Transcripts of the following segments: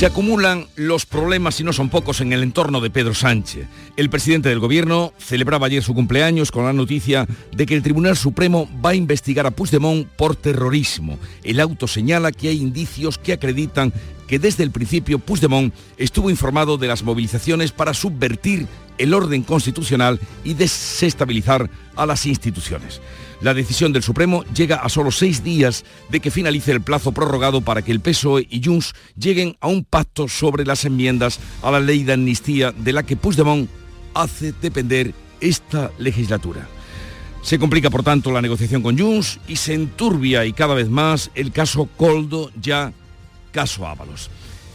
Se acumulan los problemas y no son pocos en el entorno de Pedro Sánchez. El presidente del gobierno celebraba ayer su cumpleaños con la noticia de que el Tribunal Supremo va a investigar a Puigdemont por terrorismo. El auto señala que hay indicios que acreditan que desde el principio Puigdemont estuvo informado de las movilizaciones para subvertir el orden constitucional y desestabilizar a las instituciones. La decisión del Supremo llega a solo seis días de que finalice el plazo prorrogado para que el PSOE y Junts lleguen a un pacto sobre las enmiendas a la ley de amnistía de la que Puigdemont hace depender esta legislatura. Se complica, por tanto, la negociación con Junts y se enturbia y cada vez más el caso Coldo, ya caso Ábalos.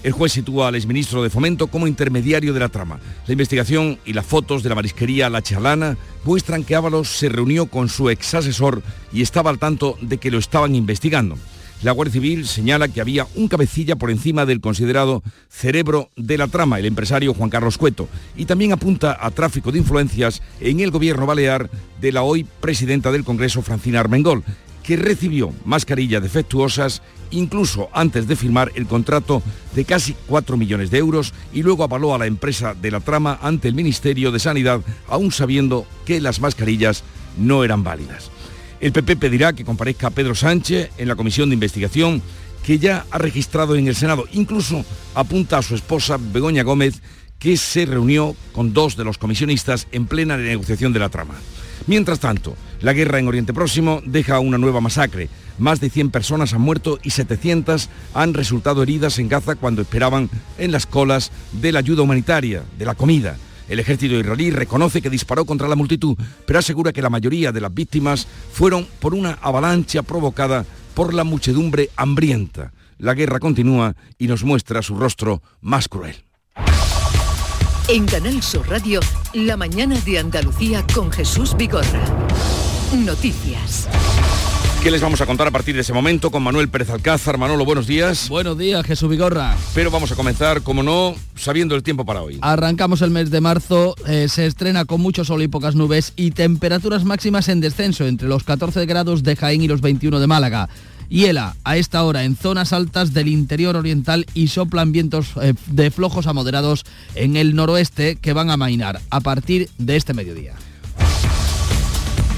El juez sitúa al exministro de Fomento como intermediario de la trama. La investigación y las fotos de la marisquería La Chalana muestran que Ábalos se reunió con su ex asesor y estaba al tanto de que lo estaban investigando. La Guardia Civil señala que había un cabecilla por encima del considerado cerebro de la trama, el empresario Juan Carlos Cueto, y también apunta a tráfico de influencias en el gobierno balear de la hoy presidenta del Congreso, Francina Armengol, que recibió mascarillas defectuosas incluso antes de firmar el contrato de casi 4 millones de euros y luego avaló a la empresa de la trama ante el Ministerio de Sanidad, aún sabiendo que las mascarillas no eran válidas. El PP pedirá que comparezca Pedro Sánchez en la comisión de investigación que ya ha registrado en el Senado. Incluso apunta a su esposa Begoña Gómez, que se reunió con dos de los comisionistas en plena negociación de la trama. Mientras tanto, la guerra en Oriente Próximo deja una nueva masacre. Más de 100 personas han muerto y 700 han resultado heridas en Gaza cuando esperaban en las colas de la ayuda humanitaria, de la comida. El ejército israelí reconoce que disparó contra la multitud, pero asegura que la mayoría de las víctimas fueron por una avalancha provocada por la muchedumbre hambrienta. La guerra continúa y nos muestra su rostro más cruel. En Canal Sur Radio, La mañana de Andalucía con Jesús Vigorra. Noticias. ¿Qué les vamos a contar a partir de ese momento con Manuel Pérez Alcázar? Manolo, buenos días. Buenos días, Jesús Vigorra. Pero vamos a comenzar, como no, sabiendo el tiempo para hoy. Arrancamos el mes de marzo, eh, se estrena con mucho sol y pocas nubes y temperaturas máximas en descenso entre los 14 grados de Jaén y los 21 de Málaga. Hiela a esta hora en zonas altas del interior oriental y soplan vientos eh, de flojos a moderados en el noroeste que van a mainar a partir de este mediodía.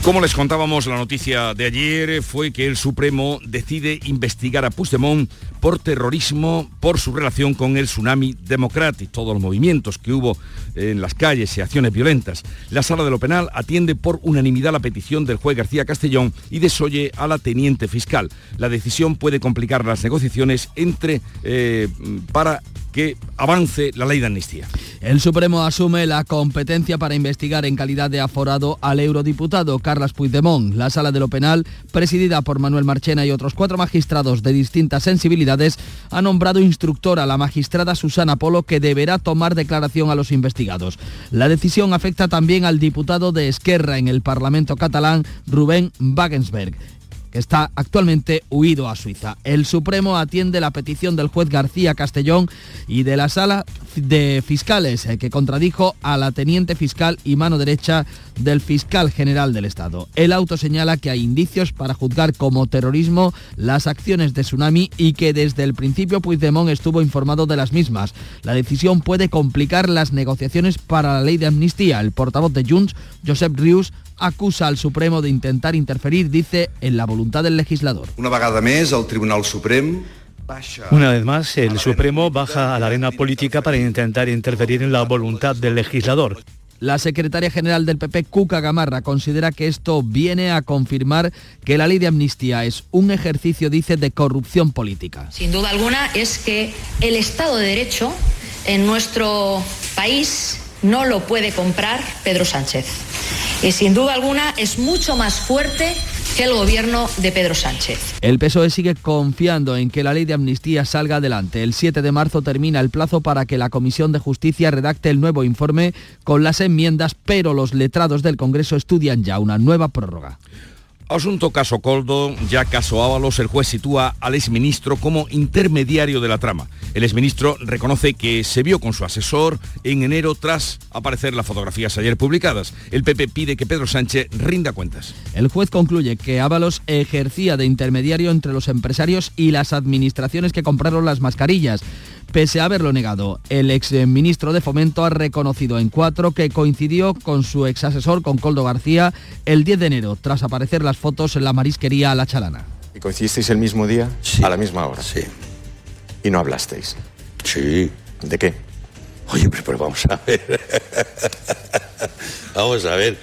Como les contábamos, la noticia de ayer fue que el Supremo decide investigar a Puigdemont por terrorismo, por su relación con el tsunami democrático, todos los movimientos que hubo en las calles y acciones violentas. La sala de lo penal atiende por unanimidad la petición del juez García Castellón y desoye a la teniente fiscal. La decisión puede complicar las negociaciones entre eh, para que avance la ley de amnistía. El Supremo asume la competencia para investigar en calidad de aforado al eurodiputado Carlos Puigdemont. La sala de lo penal, presidida por Manuel Marchena y otros cuatro magistrados de distintas sensibilidades, ha nombrado instructora a la magistrada Susana Polo que deberá tomar declaración a los investigados. La decisión afecta también al diputado de Esquerra en el Parlamento catalán, Rubén Wagensberg que está actualmente huido a Suiza. El Supremo atiende la petición del juez García Castellón y de la sala de fiscales eh, que contradijo a la teniente fiscal y mano derecha del fiscal general del Estado. El auto señala que hay indicios para juzgar como terrorismo las acciones de Tsunami y que desde el principio Puigdemont estuvo informado de las mismas. La decisión puede complicar las negociaciones para la ley de amnistía. El portavoz de Junts, Josep Rius, acusa al Supremo de intentar interferir, dice, en la voluntad del legislador. Una vegada més, el Tribunal Suprem una vez más, el Supremo baja a la arena política para intentar interferir en la voluntad del legislador. La secretaria general del PP, Cuca Gamarra, considera que esto viene a confirmar que la ley de amnistía es un ejercicio, dice, de corrupción política. Sin duda alguna es que el Estado de Derecho en nuestro país no lo puede comprar Pedro Sánchez. Y sin duda alguna es mucho más fuerte que el gobierno de Pedro Sánchez. El PSOE sigue confiando en que la ley de amnistía salga adelante. El 7 de marzo termina el plazo para que la Comisión de Justicia redacte el nuevo informe con las enmiendas, pero los letrados del Congreso estudian ya una nueva prórroga. Asunto caso Coldo, ya caso Ábalos, el juez sitúa al exministro como intermediario de la trama. El exministro reconoce que se vio con su asesor en enero tras aparecer las fotografías ayer publicadas. El PP pide que Pedro Sánchez rinda cuentas. El juez concluye que Ábalos ejercía de intermediario entre los empresarios y las administraciones que compraron las mascarillas. Pese a haberlo negado, el ex ministro de Fomento ha reconocido en cuatro que coincidió con su ex asesor, con Coldo García, el 10 de enero, tras aparecer las fotos en la marisquería La Chalana. ¿Y coincidisteis el mismo día? Sí. A la misma hora. Sí. ¿Y no hablasteis? Sí. ¿De qué? Oye, pero vamos a ver. vamos a ver.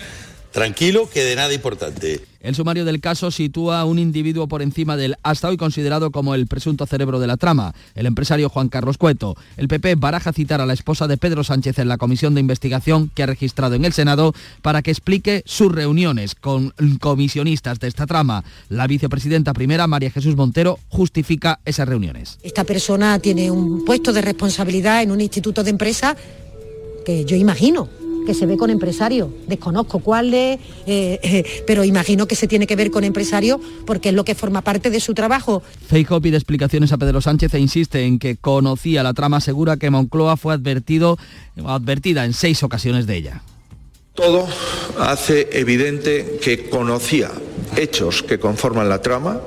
Tranquilo, que de nada importante. El sumario del caso sitúa a un individuo por encima del hasta hoy considerado como el presunto cerebro de la trama, el empresario Juan Carlos Cueto. El PP baraja citar a la esposa de Pedro Sánchez en la comisión de investigación que ha registrado en el Senado para que explique sus reuniones con comisionistas de esta trama. La vicepresidenta primera, María Jesús Montero, justifica esas reuniones. Esta persona tiene un puesto de responsabilidad en un instituto de empresa que yo imagino que se ve con empresarios. Desconozco cuáles, eh, eh, pero imagino que se tiene que ver con empresarios porque es lo que forma parte de su trabajo. Feijóo pide explicaciones a Pedro Sánchez e insiste en que conocía la trama, asegura que Moncloa fue advertido, advertida en seis ocasiones de ella. Todo hace evidente que conocía hechos que conforman la trama,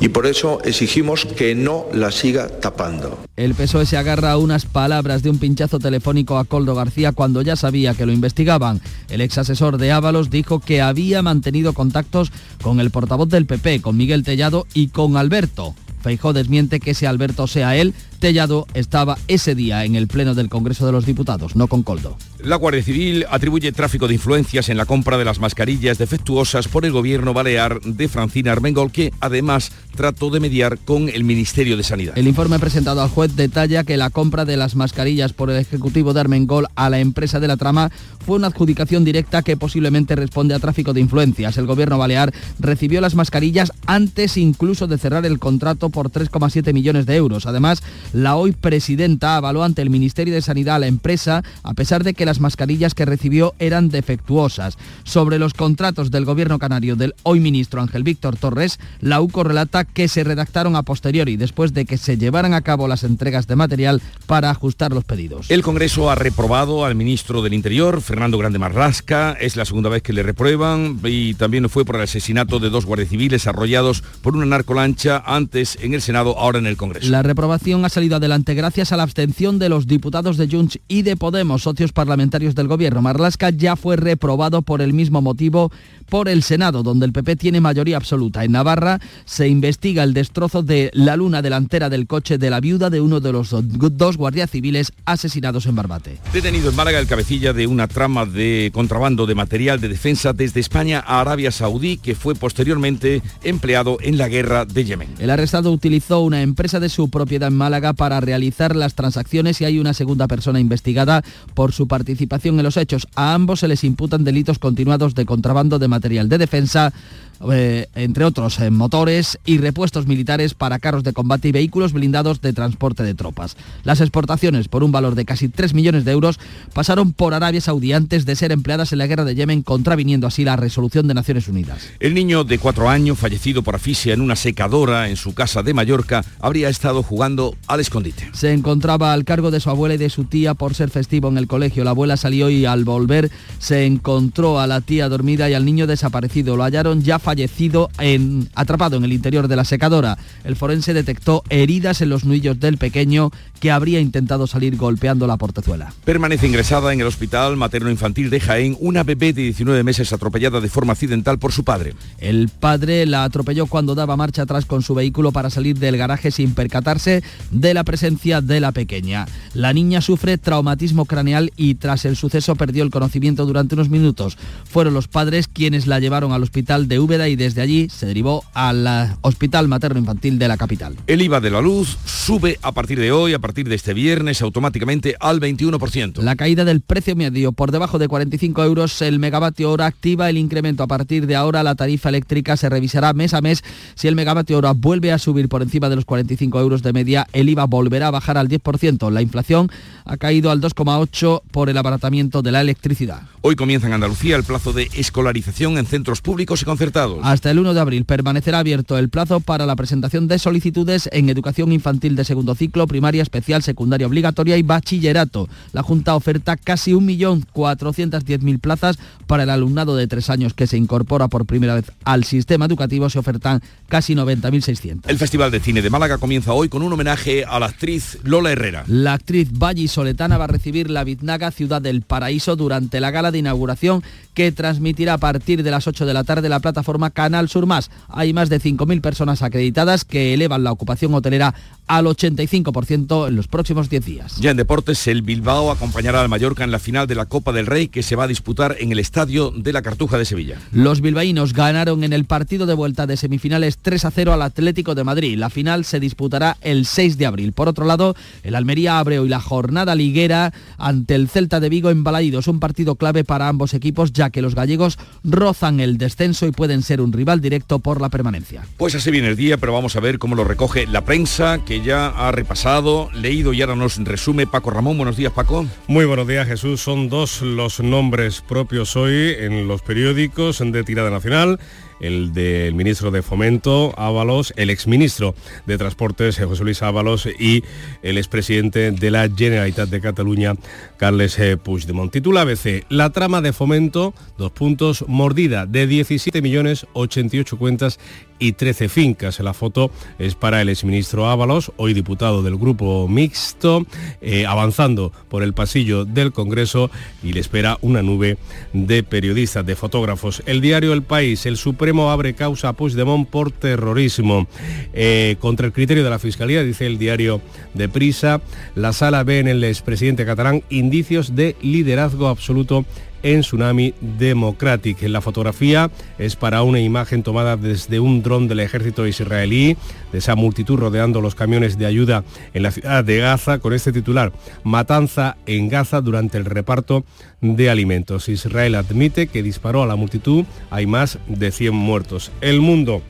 y por eso exigimos que no la siga tapando. El PSOE se agarra a unas palabras de un pinchazo telefónico a Coldo García cuando ya sabía que lo investigaban. El ex asesor de Ábalos dijo que había mantenido contactos con el portavoz del PP, con Miguel Tellado y con Alberto. Feijó desmiente que ese Alberto sea él. Tellado estaba ese día en el Pleno del Congreso de los Diputados, no con Coldo. La Guardia Civil atribuye tráfico de influencias en la compra de las mascarillas defectuosas por el gobierno balear de Francina Armengol, que además trató de mediar con el Ministerio de Sanidad. El informe presentado al juez detalla que la compra de las mascarillas por el Ejecutivo de Armengol a la empresa de la trama fue una adjudicación directa que posiblemente responde a tráfico de influencias. El gobierno balear recibió las mascarillas antes incluso de cerrar el contrato por 3,7 millones de euros. Además, la hoy presidenta avaló ante el Ministerio de Sanidad a la empresa, a pesar de que las mascarillas que recibió eran defectuosas. Sobre los contratos del gobierno canario del hoy ministro Ángel Víctor Torres, la UCO relata que se redactaron a posteriori, después de que se llevaran a cabo las entregas de material para ajustar los pedidos. El Congreso ha reprobado al ministro del Interior, Fernando Grande Marrasca. Es la segunda vez que le reprueban y también fue por el asesinato de dos guardias civiles arrollados por una narcolancha antes en el Senado, ahora en el Congreso. La reprobación ha salido adelante gracias a la abstención de los diputados de Junts y de Podemos, socios parlamentarios del gobierno. Marlasca ya fue reprobado por el mismo motivo por el Senado, donde el PP tiene mayoría absoluta. En Navarra se investiga el destrozo de la luna delantera del coche de la viuda de uno de los dos guardias civiles asesinados en Barbate. Detenido en Málaga el cabecilla de una trama de contrabando de material de defensa desde España a Arabia Saudí, que fue posteriormente empleado en la guerra de Yemen. El arrestado utilizó una empresa de su propiedad en Málaga para realizar las transacciones y hay una segunda persona investigada por su participación en los hechos. A ambos se les imputan delitos continuados de contrabando de material de defensa, eh, entre otros eh, motores y repuestos militares para carros de combate y vehículos blindados de transporte de tropas. Las exportaciones por un valor de casi 3 millones de euros pasaron por Arabia Saudí antes de ser empleadas en la guerra de Yemen, contraviniendo así la resolución de Naciones Unidas. El niño de cuatro años, fallecido por asfixia en una secadora en su casa de Mallorca, habría estado jugando al escondite. Se encontraba al cargo de su abuela y de su tía por ser festivo en el colegio. La abuela salió y al volver se encontró a la tía dormida y al niño desaparecido. Lo hallaron ya fallecido en, atrapado en el interior de la secadora. El forense detectó heridas en los nudillos del pequeño que habría intentado salir golpeando la portezuela. Permanece ingresada en el hospital materno-infantil de Jaén una bebé de 19 meses atropellada de forma accidental por su padre. El padre la atropelló cuando daba marcha atrás con su vehículo para salir del garaje sin percatarse de la presencia de la pequeña. La niña sufre traumatismo craneal y tras el suceso perdió el conocimiento durante unos minutos. Fueron los padres quienes la llevaron al hospital de Úbeda y desde allí se derivó al hospital materno-infantil de la capital. El IVA de la luz sube a partir de hoy, a partir de este viernes, automáticamente al 21%. La caída del precio medio por debajo de 45 euros el megavatio hora activa el incremento. A partir de ahora la tarifa eléctrica se revisará mes a mes. Si el megavatio hora vuelve a subir por encima de los 45 euros de media, el IVA IVA volverá a bajar al 10%. La inflación ha caído al 2,8% por el abaratamiento de la electricidad. Hoy comienza en Andalucía el plazo de escolarización en centros públicos y concertados. Hasta el 1 de abril permanecerá abierto el plazo para la presentación de solicitudes en educación infantil de segundo ciclo, primaria, especial, secundaria obligatoria y bachillerato. La Junta oferta casi 1.410.000 plazas para el alumnado de tres años que se incorpora por primera vez al sistema educativo. Se ofertan casi 90.600. El Festival de Cine de Málaga comienza hoy con un homenaje a la actriz Lola Herrera. La actriz Soletana va a recibir la Biznaga Ciudad del Paraíso durante la gala de inauguración que transmitirá a partir de las 8 de la tarde la plataforma Canal Sur Más. Hay más de 5.000 personas acreditadas que elevan la ocupación hotelera al 85% en los próximos 10 días. Ya en deportes, el Bilbao acompañará al Mallorca en la final de la Copa del Rey que se va a disputar en el estadio de la Cartuja de Sevilla. Los bilbaínos ganaron en el partido de vuelta de semifinales 3 a 0 al Atlético de Madrid. La final se disputará el 6 de abril. Por otro lado, el Almería abre hoy la jornada liguera ante el Celta de Vigo en Balaídos, un partido clave para ambos equipos ya que los gallegos rozan el descenso y pueden ser un rival directo por la permanencia. Pues así viene el día, pero vamos a ver cómo lo recoge la prensa que ya ha repasado, leído y ahora nos resume Paco Ramón. Buenos días, Paco. Muy buenos días, Jesús. Son dos los nombres propios hoy en los periódicos de tirada nacional el del ministro de Fomento, Ábalos, el exministro de Transportes, José Luis Ábalos, y el expresidente de la Generalitat de Cataluña, Carles eh, Puigdemont. Titula ABC, la trama de Fomento, dos puntos, mordida de 17 millones 88 cuentas y 13 fincas. La foto es para el exministro Ábalos, hoy diputado del grupo mixto, eh, avanzando por el pasillo del Congreso y le espera una nube de periodistas, de fotógrafos. El diario El País, el Supremo abre causa a Puigdemont por terrorismo. Eh, contra el criterio de la Fiscalía, dice el diario de Prisa, la sala ve en el expresidente catalán indicios de liderazgo absoluto en Tsunami Democratic. La fotografía es para una imagen tomada desde un dron del ejército israelí, de esa multitud rodeando los camiones de ayuda en la ciudad de Gaza, con este titular, Matanza en Gaza durante el reparto de alimentos. Israel admite que disparó a la multitud, hay más de 100 muertos. El mundo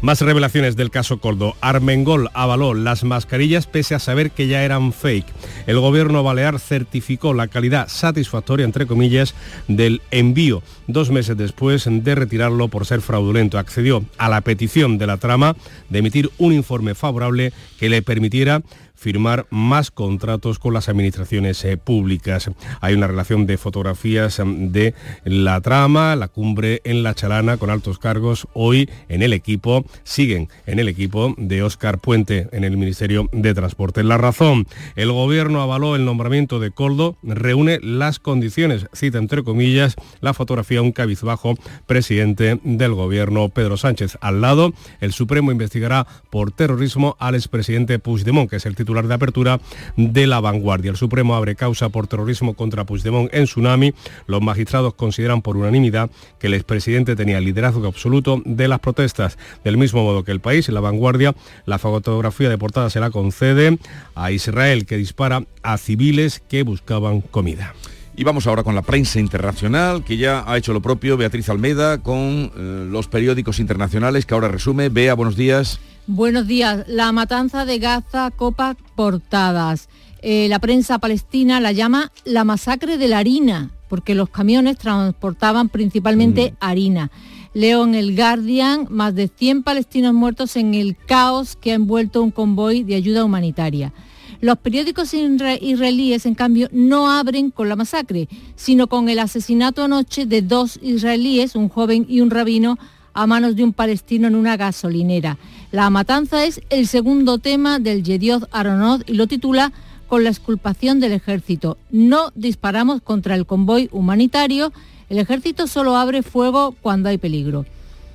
más revelaciones del caso Coldo. Armengol avaló las mascarillas pese a saber que ya eran fake. El gobierno balear certificó la calidad satisfactoria, entre comillas, del envío dos meses después de retirarlo por ser fraudulento. Accedió a la petición de la trama de emitir un informe favorable que le permitiera firmar más contratos con las administraciones eh, públicas. Hay una relación de fotografías mm, de la trama, la cumbre en la Chalana con altos cargos. Hoy en el equipo, siguen en el equipo de Óscar Puente en el Ministerio de Transporte. La razón, el gobierno avaló el nombramiento de Coldo, reúne las condiciones, cita entre comillas, la fotografía un cabizbajo presidente del gobierno Pedro Sánchez. Al lado, el Supremo investigará por terrorismo al expresidente Puigdemont, que es el titular de apertura de la vanguardia. El Supremo abre causa por terrorismo contra Puigdemont en Tsunami. Los magistrados consideran por unanimidad que el expresidente tenía liderazgo absoluto de las protestas. Del mismo modo que el país, la vanguardia, la fotografía de portada se la concede a Israel, que dispara a civiles que buscaban comida. Y vamos ahora con la prensa internacional, que ya ha hecho lo propio, Beatriz Almeda, con eh, los periódicos internacionales, que ahora resume. Bea, buenos días. Buenos días. La matanza de Gaza copa portadas. Eh, la prensa palestina la llama la masacre de la harina, porque los camiones transportaban principalmente mm. harina. Leo en el Guardian más de 100 palestinos muertos en el caos que ha envuelto un convoy de ayuda humanitaria. Los periódicos israelíes, en cambio, no abren con la masacre, sino con el asesinato anoche de dos israelíes, un joven y un rabino, a manos de un palestino en una gasolinera. La matanza es el segundo tema del Yedioth Aronoth y lo titula con la exculpación del ejército. No disparamos contra el convoy humanitario, el ejército solo abre fuego cuando hay peligro.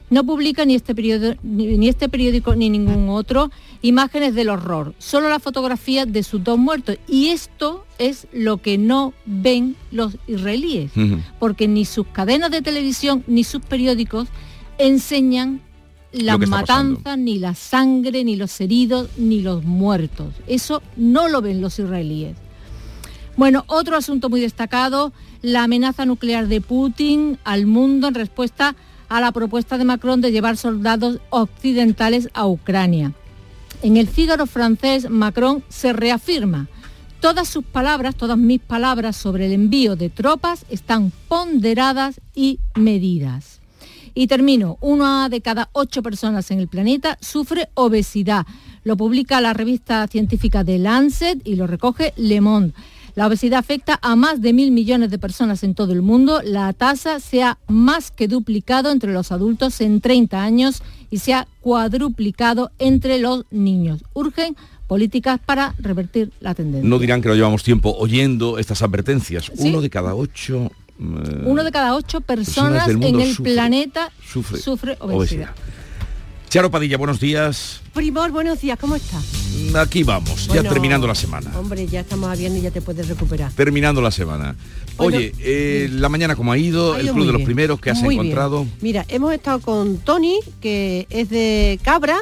No publica ni este, ni este periódico ni ningún otro imágenes del horror, solo la fotografía de sus dos muertos. Y esto es lo que no ven los israelíes, porque ni sus cadenas de televisión ni sus periódicos enseñan las matanzas, ni la sangre, ni los heridos, ni los muertos. Eso no lo ven los israelíes. Bueno, otro asunto muy destacado, la amenaza nuclear de Putin al mundo en respuesta a la propuesta de Macron de llevar soldados occidentales a Ucrania. En el Fígaro francés, Macron se reafirma. Todas sus palabras, todas mis palabras sobre el envío de tropas están ponderadas y medidas. Y termino, una de cada ocho personas en el planeta sufre obesidad. Lo publica la revista científica de Lancet y lo recoge Le Monde. La obesidad afecta a más de mil millones de personas en todo el mundo. La tasa se ha más que duplicado entre los adultos en 30 años y se ha cuadruplicado entre los niños. Urgen políticas para revertir la tendencia. No dirán que no llevamos tiempo oyendo estas advertencias. Uno de cada ocho... Eh, Uno de cada ocho personas, en el planeta sufre, obesidad. Charo Padilla, buenos días. Primor, buenos días, ¿cómo estás? Aquí vamos, ya terminando la semana. Hombre, ya estamos a y ya te puedes recuperar. Terminando la semana. Oye, eh, la mañana como ha ido, el club de los primeros que has encontrado. Mira, hemos estado con Tony, que es de Cabra,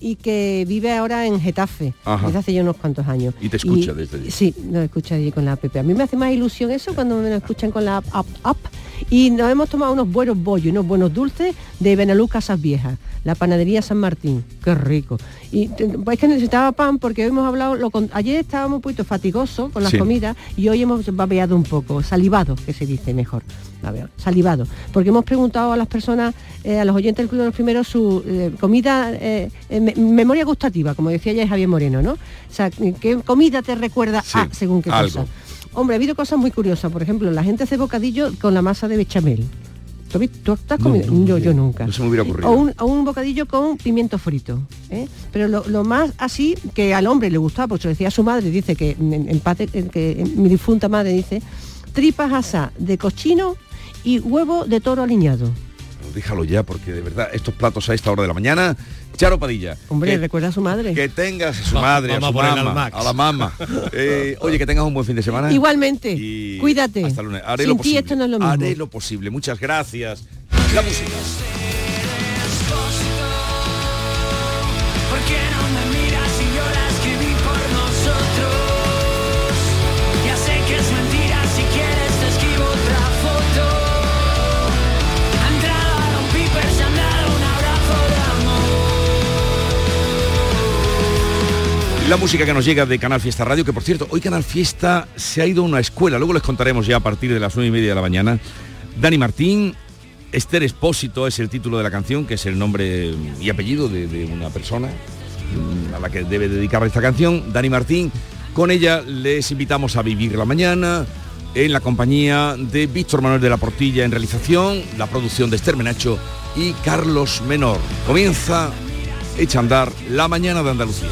y que vive ahora en Getafe, desde hace ya unos cuantos años. Y te escucha desde allí. Sí, nos escucha allí con la app. A mí me hace más ilusión eso cuando me escuchan con la app, Y nos hemos tomado unos buenos bollos, unos buenos dulces de Benalú Casas Viejas, la panadería San Martín. Qué rico. Y pues que necesitaba pan porque hoy hemos hablado, lo ayer estábamos un poquito fatigosos con las comidas y hoy hemos babeado un poco, salivado, que se dice mejor, salivado. Porque hemos preguntado a las personas, eh, a los oyentes del Club de los Primeros, su eh, comida, eh, memoria gustativa, como decía ya Javier Moreno, ¿no? O sea, ¿qué comida te recuerda a según qué cosa? Hombre, ha habido cosas muy curiosas. Por ejemplo, la gente hace bocadillo con la masa de bechamel. ¿Tú, estás comiendo? yo, nunca. No se me hubiera ocurrido. O un, bocadillo con pimiento frito. ¿eh? Pero lo, más así que al hombre le gustaba, porque decía su madre, dice que en, que mi difunta madre dice, tripas asas de cochino y huevo de toro aliñado. Déjalo ya, porque de verdad, estos platos a esta hora de la mañana Charo Padilla. Hombre, recuerda a su madre. Que tengas a su madre, a su mamá, a la mamá. Eh, oye, que tengas un buen fin de semana. Igualmente. Cuídate. Hasta lunes. Haré lo posible. esto no es lo mismo. Haré lo posible. Muchas gracias. La música. La música que nos llega de Canal Fiesta Radio, que por cierto, hoy Canal Fiesta se ha ido a una escuela, luego les contaremos ya a partir de las nueve y media de la mañana. Dani Martín, Esther Espósito es el título de la canción, que es el nombre y apellido de, una persona mm, a la que debe dedicar esta canción, Dani Martín. Con ella les invitamos a vivir la mañana en la compañía de Víctor Manuel de la Portilla en realización, la producción de Esther Menacho y Carlos Menor. Comienza Echa andar la mañana de Andalucía.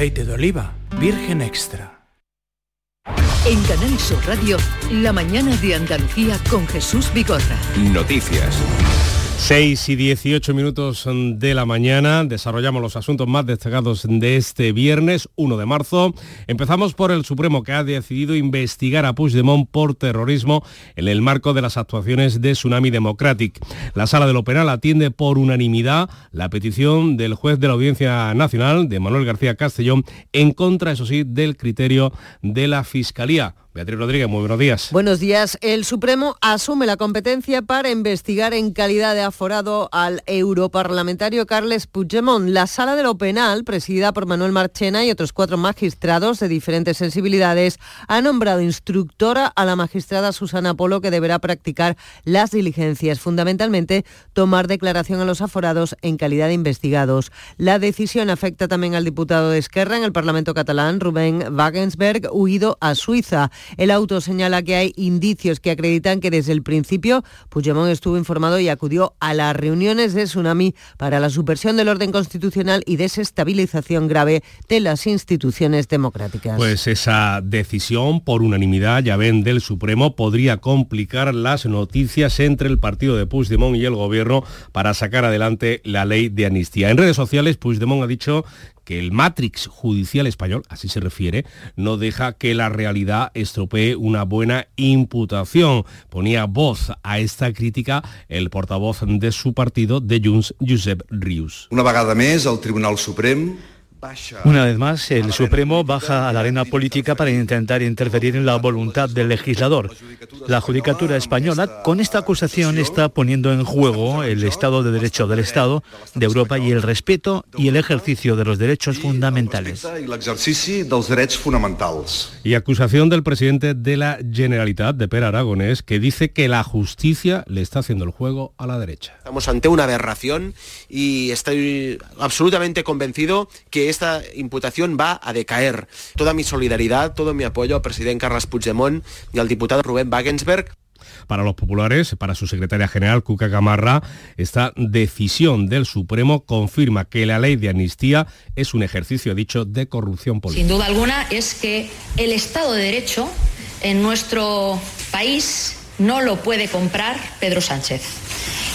Aceite de oliva virgen extra. En Canal Sur Radio, la mañana de Andalucía con Jesús Bigorra. Noticias. 6 y 18 minutos de la mañana, desarrollamos los asuntos más destacados de este viernes 1 de marzo. Empezamos por el Supremo que ha decidido investigar a Puigdemont por terrorismo en el marco de las actuaciones de Tsunami Democratic. La Sala de lo Penal atiende por unanimidad la petición del juez de la Audiencia Nacional, de Manuel García Castellón, en contra, eso sí, del criterio de la Fiscalía. Beatriz Rodríguez, muy buenos días. Buenos días. El Supremo asume la competencia para investigar en calidad de aforado al europarlamentario Carles Puigdemont. La sala de lo penal, presidida por Manuel Marchena y otros cuatro magistrados de diferentes sensibilidades, ha nombrado instructora a la magistrada Susana Polo que deberá practicar las diligencias, fundamentalmente tomar declaración a los aforados en calidad de investigados. La decisión afecta también al diputado de Esquerra en el Parlamento catalán, Rubén Wagensberg, huido a Suiza. El auto señala que hay indicios que acreditan que desde el principio Puigdemont estuvo informado y acudió a las reuniones de Tsunami para la subversión del orden constitucional y desestabilización grave de las instituciones democráticas. Pues esa decisión por unanimidad, ya ven, del Supremo podría complicar las noticias entre el partido de Puigdemont y el gobierno para sacar adelante la ley de amnistía. En redes sociales, Puigdemont ha dicho que el Matrix judicial español, así se refiere, no deja que la realidad estropee una buena imputación. Ponía voz a esta crítica el portavoz de su partido, de Junts, Josep Rius. Una vegada més, el Tribunal Suprem una vez más, el Supremo baja a la arena política para intentar interferir en la voluntad del legislador. La Judicatura española con esta acusación está poniendo en juego el Estado de Derecho del Estado de Europa y el respeto y el ejercicio de los derechos fundamentales. Y acusación del presidente de la Generalitat, de Per Aragonés, que dice que la justicia le está haciendo el juego a la derecha. Estamos ante una aberración y estoy absolutamente convencido que esta imputación va a decaer. Toda mi solidaridad, todo mi apoyo al presidente Carles Puigdemont y al diputado Rubén Wagensberg para los populares, para su secretaria general, Cuca Gamarra, esta decisión del Supremo confirma que la ley de amnistía es un ejercicio, dicho, de corrupción política. Sin duda alguna es que el Estado de Derecho en nuestro país no lo puede comprar Pedro Sánchez.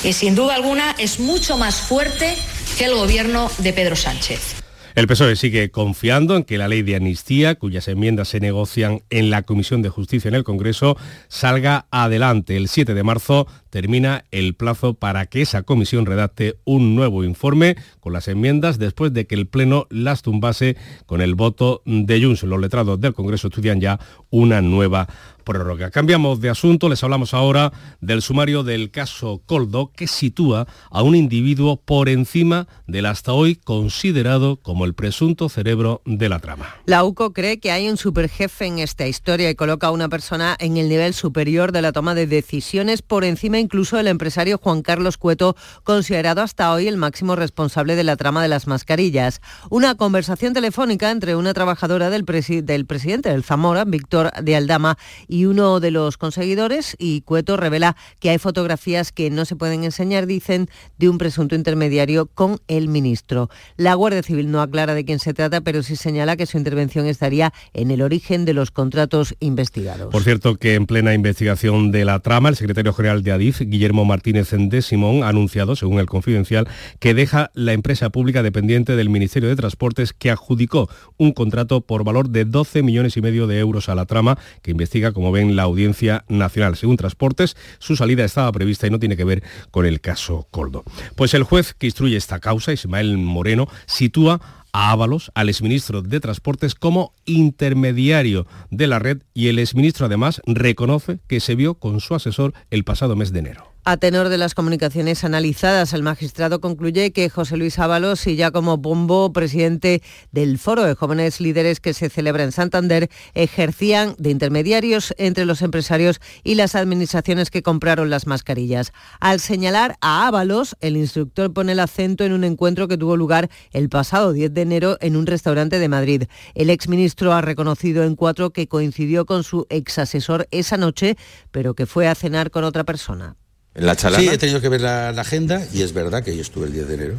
Y sin duda alguna es mucho más fuerte que el gobierno de Pedro Sánchez. El PSOE sigue confiando en que la ley de amnistía, cuyas enmiendas se negocian en la Comisión de Justicia en el Congreso, salga adelante. El 7 de marzo termina el plazo para que esa comisión redacte un nuevo informe con las enmiendas después de que el Pleno las tumbase con el voto de Junts. Los letrados del Congreso estudian ya una nueva prórroga. Cambiamos de asunto, les hablamos ahora del sumario del caso Coldo que sitúa a un individuo por encima del hasta hoy considerado como el presunto cerebro de la trama. La UCO cree que hay un superjefe en esta historia y coloca a una persona en el nivel superior de la toma de decisiones por encima incluso del empresario Juan Carlos Cueto, considerado hasta hoy el máximo responsable de la trama de las mascarillas. Una conversación telefónica entre una trabajadora del, del presidente del Zamora, Víctor de Aldama, uno de los conseguidores y Cueto revela que hay fotografías que no se pueden enseñar, dicen, de un presunto intermediario con el ministro. La Guardia Civil no aclara de quién se trata, pero sí señala que su intervención estaría en el origen de los contratos investigados. Por cierto, que en plena investigación de la trama, el secretario general de Adif, Guillermo Martínez de Simón, ha anunciado, según el Confidencial, que deja la empresa pública dependiente del Ministerio de Transportes que adjudicó un contrato por valor de 12 millones y medio de euros a la trama que investiga como como ven la Audiencia Nacional. Según Transportes, su salida estaba prevista y no tiene que ver con el caso Coldo. Pues el juez que instruye esta causa, Ismael Moreno, sitúa a Ábalos, al exministro de Transportes, como intermediario de la red y el exministro además reconoce que se vio con su asesor el pasado mes de enero. A tenor de las comunicaciones analizadas, el magistrado concluye que José Luis Ábalos y como Bombo, presidente del Foro de Jóvenes Líderes que se celebra en Santander, ejercían de intermediarios entre los empresarios y las administraciones que compraron las mascarillas. Al señalar a Ábalos, el instructor pone el acento en un encuentro que tuvo lugar el pasado 10 de enero en un restaurante de Madrid. El exministro ha reconocido en cuatro que coincidió con su exasesor esa noche, pero que fue a cenar con otra persona. ¿En la chalana? Sí, he tenido que ver la, agenda y es verdad que yo estuve el 10 de enero.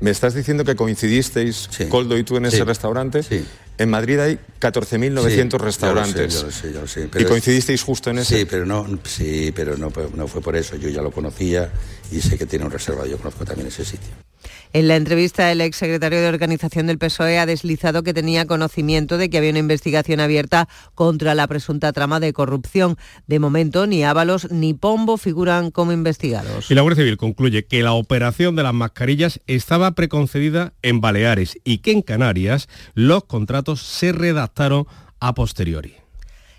¿Me estás diciendo que coincidisteis, Coldo y tú, en ese restaurante? Sí. En Madrid hay 14.900 restaurantes. ¿Y coincidisteis justo en ese? Sí, pero no, sí, pero no, no fue por eso. Yo ya lo conocía y sé que tiene un reservado. Yo conozco también ese sitio. En la entrevista, el exsecretario de Organización del PSOE ha deslizado que tenía conocimiento de que había una investigación abierta contra la presunta trama de corrupción. De momento, ni Ábalos ni Pombo figuran como investigados. Y la Guardia Civil concluye que la operación de las mascarillas estaba preconcedida en Baleares y que en Canarias los contratos se redactaron a posteriori.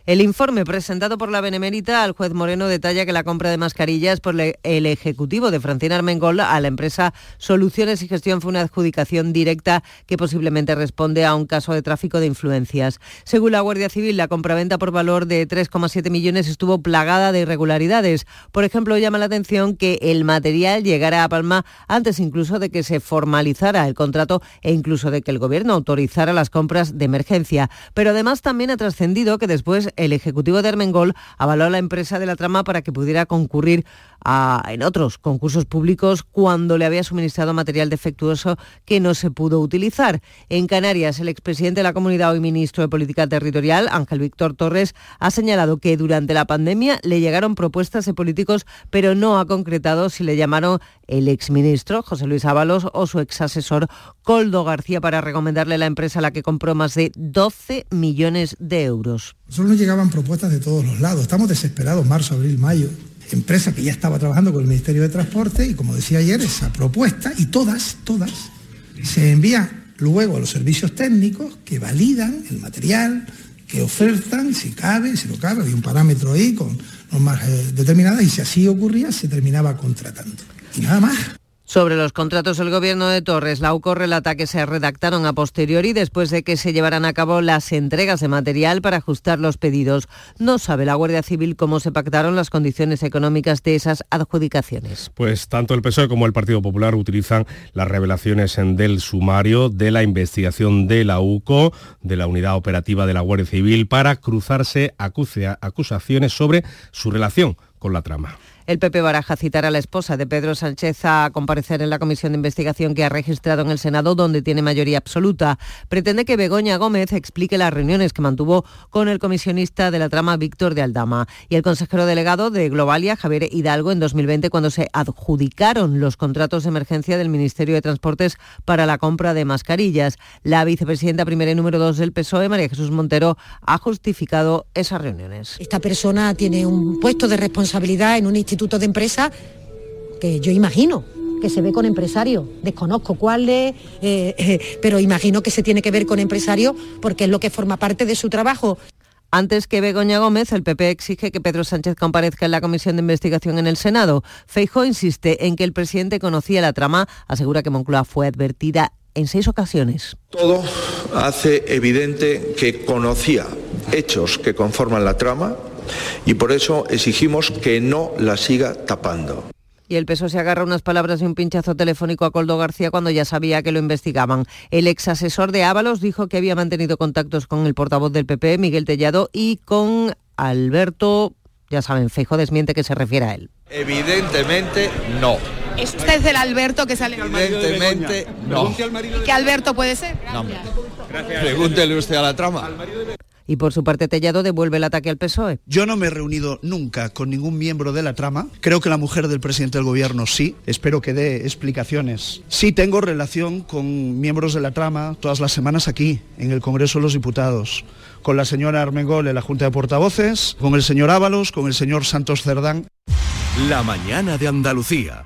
El informe presentado por la Benemérita al juez Moreno detalla que la compra de mascarillas por el Ejecutivo de Francina Armengol a la empresa Soluciones y Gestión fue una adjudicación directa que posiblemente responde a un caso de tráfico de influencias. Según la Guardia Civil, la compraventa por valor de 3,7 millones estuvo plagada de irregularidades. Por ejemplo, llama la atención que el material llegara a Palma antes incluso de que se formalizara el contrato e incluso de que el Gobierno autorizara las compras de emergencia. Pero además también ha trascendido que después el ejecutivo de Armengol avaló a la empresa de la trama para que pudiera concurrir en otros concursos públicos cuando le había suministrado material defectuoso que no se pudo utilizar. En Canarias, el expresidente de la comunidad, hoy ministro de Política Territorial, Ángel Víctor Torres, ha señalado que durante la pandemia le llegaron propuestas de políticos, pero no ha concretado si le llamaron el exministro José Luis Ábalos o su exasesor Coldo García para recomendarle la empresa a la que compró más de 12 millones de euros. Solo nos llegaban propuestas de todos los lados. Estamos desesperados, marzo, abril, mayo empresa que ya estaba trabajando con el Ministerio de Transporte y como decía ayer, esa propuesta y todas, todas, se envía luego a los servicios técnicos que validan el material, que ofertan, si cabe, si no cabe, hay un parámetro ahí con normas eh, determinadas y si así ocurría se terminaba contratando. Y nada más. Sobre los contratos del gobierno de Torres, la UCO relata que se redactaron a posteriori después de que se llevaran a cabo las entregas de material para ajustar los pedidos. No sabe la Guardia Civil cómo se pactaron las condiciones económicas de esas adjudicaciones. Pues tanto el PSOE como el Partido Popular utilizan las revelaciones del sumario de la investigación de la UCO, de la Unidad Operativa de la Guardia Civil, para cruzarse acusaciones sobre su relación con la trama. El PP baraja citar a la esposa de Pedro Sánchez a comparecer en la comisión de investigación que ha registrado en el Senado, donde tiene mayoría absoluta. Pretende que Begoña Gómez explique las reuniones que mantuvo con el comisionista de la trama Víctor de Aldama y el consejero delegado de Globalia, Javier Hidalgo, en 2020, cuando se adjudicaron los contratos de emergencia del Ministerio de Transportes para la compra de mascarillas. La vicepresidenta primera y número dos del PSOE, María Jesús Montero, ha justificado esas reuniones. Esta persona tiene un puesto de responsabilidad en un instituto de empresa que yo imagino que se ve con empresarios. Desconozco cuáles, eh, eh, pero imagino que se tiene que ver con empresarios porque es lo que forma parte de su trabajo. Antes que Begoña Gómez, el PP exige que Pedro Sánchez comparezca en la comisión de investigación en el Senado. Feijóo insiste en que el presidente conocía la trama, asegura que Moncloa fue advertida en seis ocasiones. Todo hace evidente que conocía hechos que conforman la trama, y por eso exigimos que no la siga tapando. Y el peso se agarra unas palabras y un pinchazo telefónico a Coldo García cuando ya sabía que lo investigaban. El ex asesor de Ábalos dijo que había mantenido contactos con el portavoz del PP, Miguel Tellado, y con Alberto, ya saben, Feijo desmiente que se refiere a él. Evidentemente no. ¿Es usted el Alberto que sale Evidentemente no. ¿Qué Alberto puede ser? Pregúntele usted a la trama. Y por su parte Tellado devuelve el ataque al PSOE. Yo no me he reunido nunca con ningún miembro de la trama. Creo que la mujer del presidente del gobierno sí. Espero que dé explicaciones. Sí tengo relación con miembros de la trama todas las semanas aquí, en el Congreso de los Diputados. Con la señora Armengol en la Junta de Portavoces, con el señor Ábalos, con el señor Santos Cerdán. La mañana de Andalucía.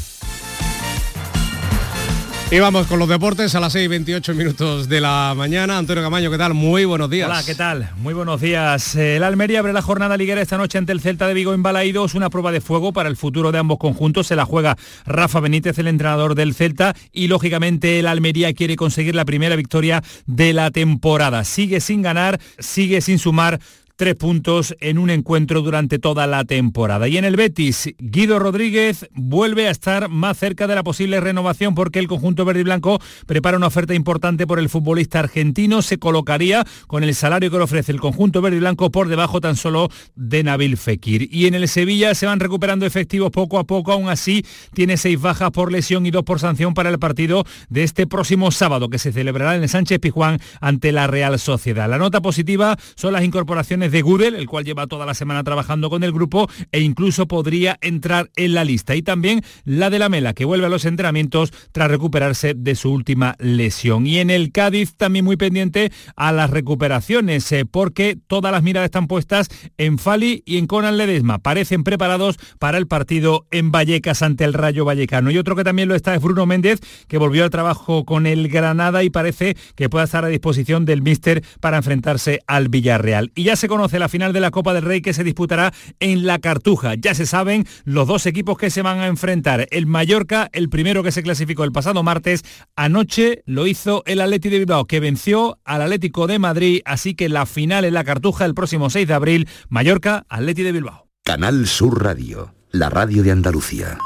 Y vamos con los deportes a las 6 y 28 minutos de la mañana. Antonio Camaño, ¿qué tal? Muy buenos días. Hola, ¿qué tal? Muy buenos días. El Almería abre la jornada liguera esta noche ante el Celta de Vigo en Balaídos, una prueba de fuego para el futuro de ambos conjuntos. Se la juega Rafa Benítez, el entrenador del Celta, y lógicamente el Almería quiere conseguir la primera victoria de la temporada. Sigue sin ganar, sigue sin sumar tres puntos en un encuentro durante toda la temporada. Y en el Betis, Guido Rodríguez vuelve a estar más cerca de la posible renovación porque el conjunto verde y blanco prepara una oferta importante por el futbolista argentino. Se colocaría con el salario que le ofrece el conjunto verde y blanco por debajo tan solo de Nabil Fekir. Y en el Sevilla se van recuperando efectivos poco a poco, aún así tiene seis bajas por lesión y dos por sanción para el partido de este próximo sábado que se celebrará en el Sánchez Pijuán ante la Real Sociedad. La nota positiva son las incorporaciones es de Gudel, el cual lleva toda la semana trabajando con el grupo e incluso podría entrar en la lista. Y también la de la Mela, que vuelve a los entrenamientos tras recuperarse de su última lesión. Y en el Cádiz también muy pendiente a las recuperaciones, eh, porque todas las miradas están puestas en Fali y en Conan Ledesma. Parecen preparados para el partido en Vallecas ante el Rayo Vallecano. Y otro que también lo está es Bruno Méndez, que volvió al trabajo con el Granada y parece que pueda estar a disposición del míster para enfrentarse al Villarreal. Y ya se conoce la final de la Copa del Rey que se disputará en la Cartuja. Ya se saben los dos equipos que se van a enfrentar. El Mallorca, el primero que se clasificó el pasado martes, anoche lo hizo el Atleti de Bilbao, que venció al Atlético de Madrid, así que la final en la Cartuja el próximo 6 de abril, Mallorca, Atleti de Bilbao. Canal Sur Radio, la radio de Andalucía.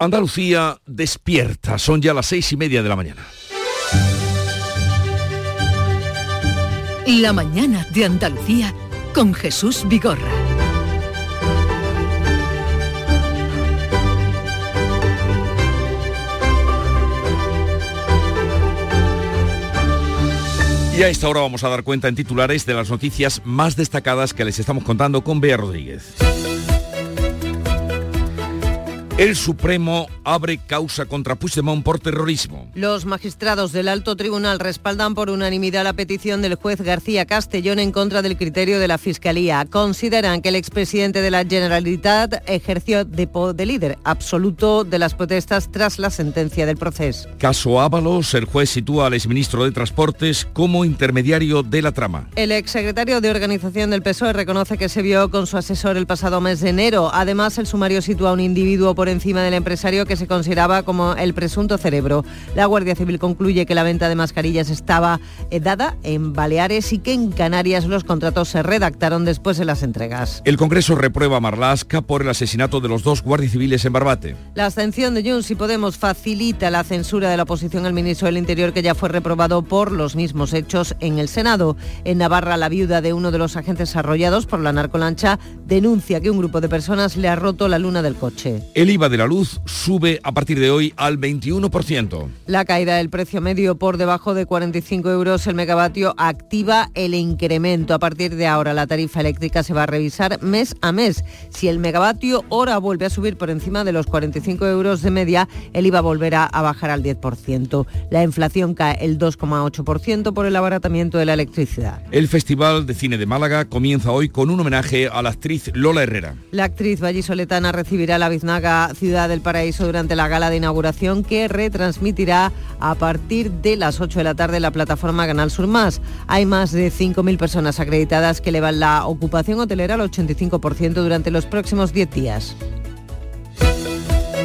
Andalucía despierta, son ya las seis y media de la mañana. La mañana de Andalucía con Jesús Vigorra. Y a esta hora vamos a dar cuenta en titulares de las noticias más destacadas que les estamos contando con Bea Rodríguez. El Supremo abre causa contra Puigdemont por terrorismo. Los magistrados del alto tribunal respaldan por unanimidad la petición del juez García Castellón en contra del criterio de la Fiscalía. Consideran que el expresidente de la Generalitat ejerció de, de líder absoluto de las protestas tras la sentencia del proceso. Caso Ábalos, el juez sitúa al exministro de Transportes como intermediario de la trama. El exsecretario de Organización del PSOE reconoce que se vio con su asesor el pasado mes de enero. Además, el sumario sitúa a un individuo por encima del empresario que se consideraba como el presunto cerebro. La Guardia Civil concluye que la venta de mascarillas estaba eh, dada en Baleares y que en Canarias los contratos se redactaron después de las entregas. El Congreso reprueba a Marlasca por el asesinato de los dos guardias civiles en Barbate. La abstención de Junts y Podemos facilita la censura de la oposición al ministro del Interior que ya fue reprobado por los mismos hechos en el Senado. En Navarra, la viuda de uno de los agentes arrollados por la narcolancha denuncia que un grupo de personas le ha roto la luna del coche. El IVA de la luz sube a partir de hoy al 21%. La caída del precio medio por debajo de 45 euros el megavatio activa el incremento. A partir de ahora la tarifa eléctrica se va a revisar mes a mes. Si el megavatio hora vuelve a subir por encima de los 45 euros de media, el IVA volverá a bajar al 10%. La inflación cae el 2,8% por el abaratamiento de la electricidad. El Festival de Cine de Málaga comienza hoy con un homenaje a la actriz Lola Herrera. La actriz vallisoletana recibirá la biznaga Ciudad del Paraíso durante la gala de inauguración que retransmitirá a partir de las 8 de la tarde la plataforma Canal Sur Más. Hay más de 5.000 personas acreditadas que elevan la ocupación hotelera al 85% durante los próximos 10 días.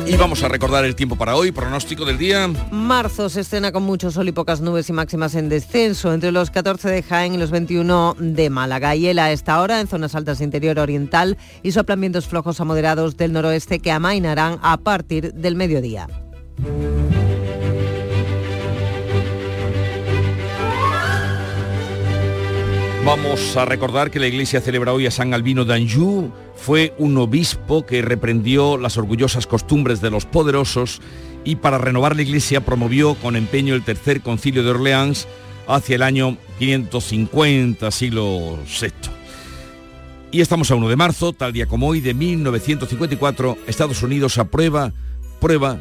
Y vamos a recordar el tiempo para hoy, pronóstico del día. Marzo se escena con mucho sol y pocas nubes y máximas en descenso, entre los 14 de Jaén y los 21 de Málaga. Y a esta hora en zonas altas de interior oriental y soplan vientos flojos a moderados del noroeste que amainarán a partir del mediodía. Vamos a recordar que la iglesia celebra hoy a San Albino d'Anjou. Fue un obispo que reprendió las orgullosas costumbres de los poderosos y para renovar la iglesia promovió con empeño el tercer concilio de Orleans hacia el año 550, siglo VI. Y estamos a 1 de marzo, tal día como hoy, de 1954, Estados Unidos aprueba, prueba,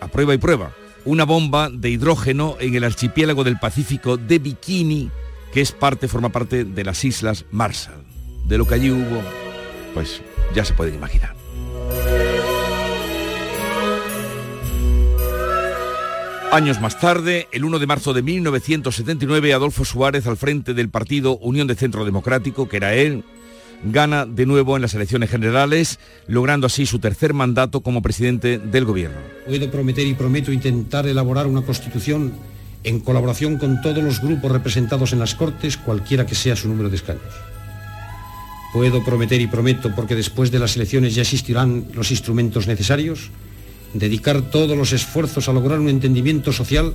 aprueba y prueba una bomba de hidrógeno en el archipiélago del Pacífico de Bikini, que es parte, forma parte de las Islas Marshall. De lo que allí hubo, pues ya se pueden imaginar. Años más tarde, el 1 de marzo de 1979, Adolfo Suárez, al frente del partido Unión de Centro Democrático, que era él, gana de nuevo en las elecciones generales, logrando así su tercer mandato como presidente del gobierno. Puedo prometer y prometo intentar elaborar una constitución en colaboración con todos los grupos representados en las Cortes, cualquiera que sea su número de escaños. Puedo prometer y prometo, porque después de las elecciones ya existirán los instrumentos necesarios, dedicar todos los esfuerzos a lograr un entendimiento social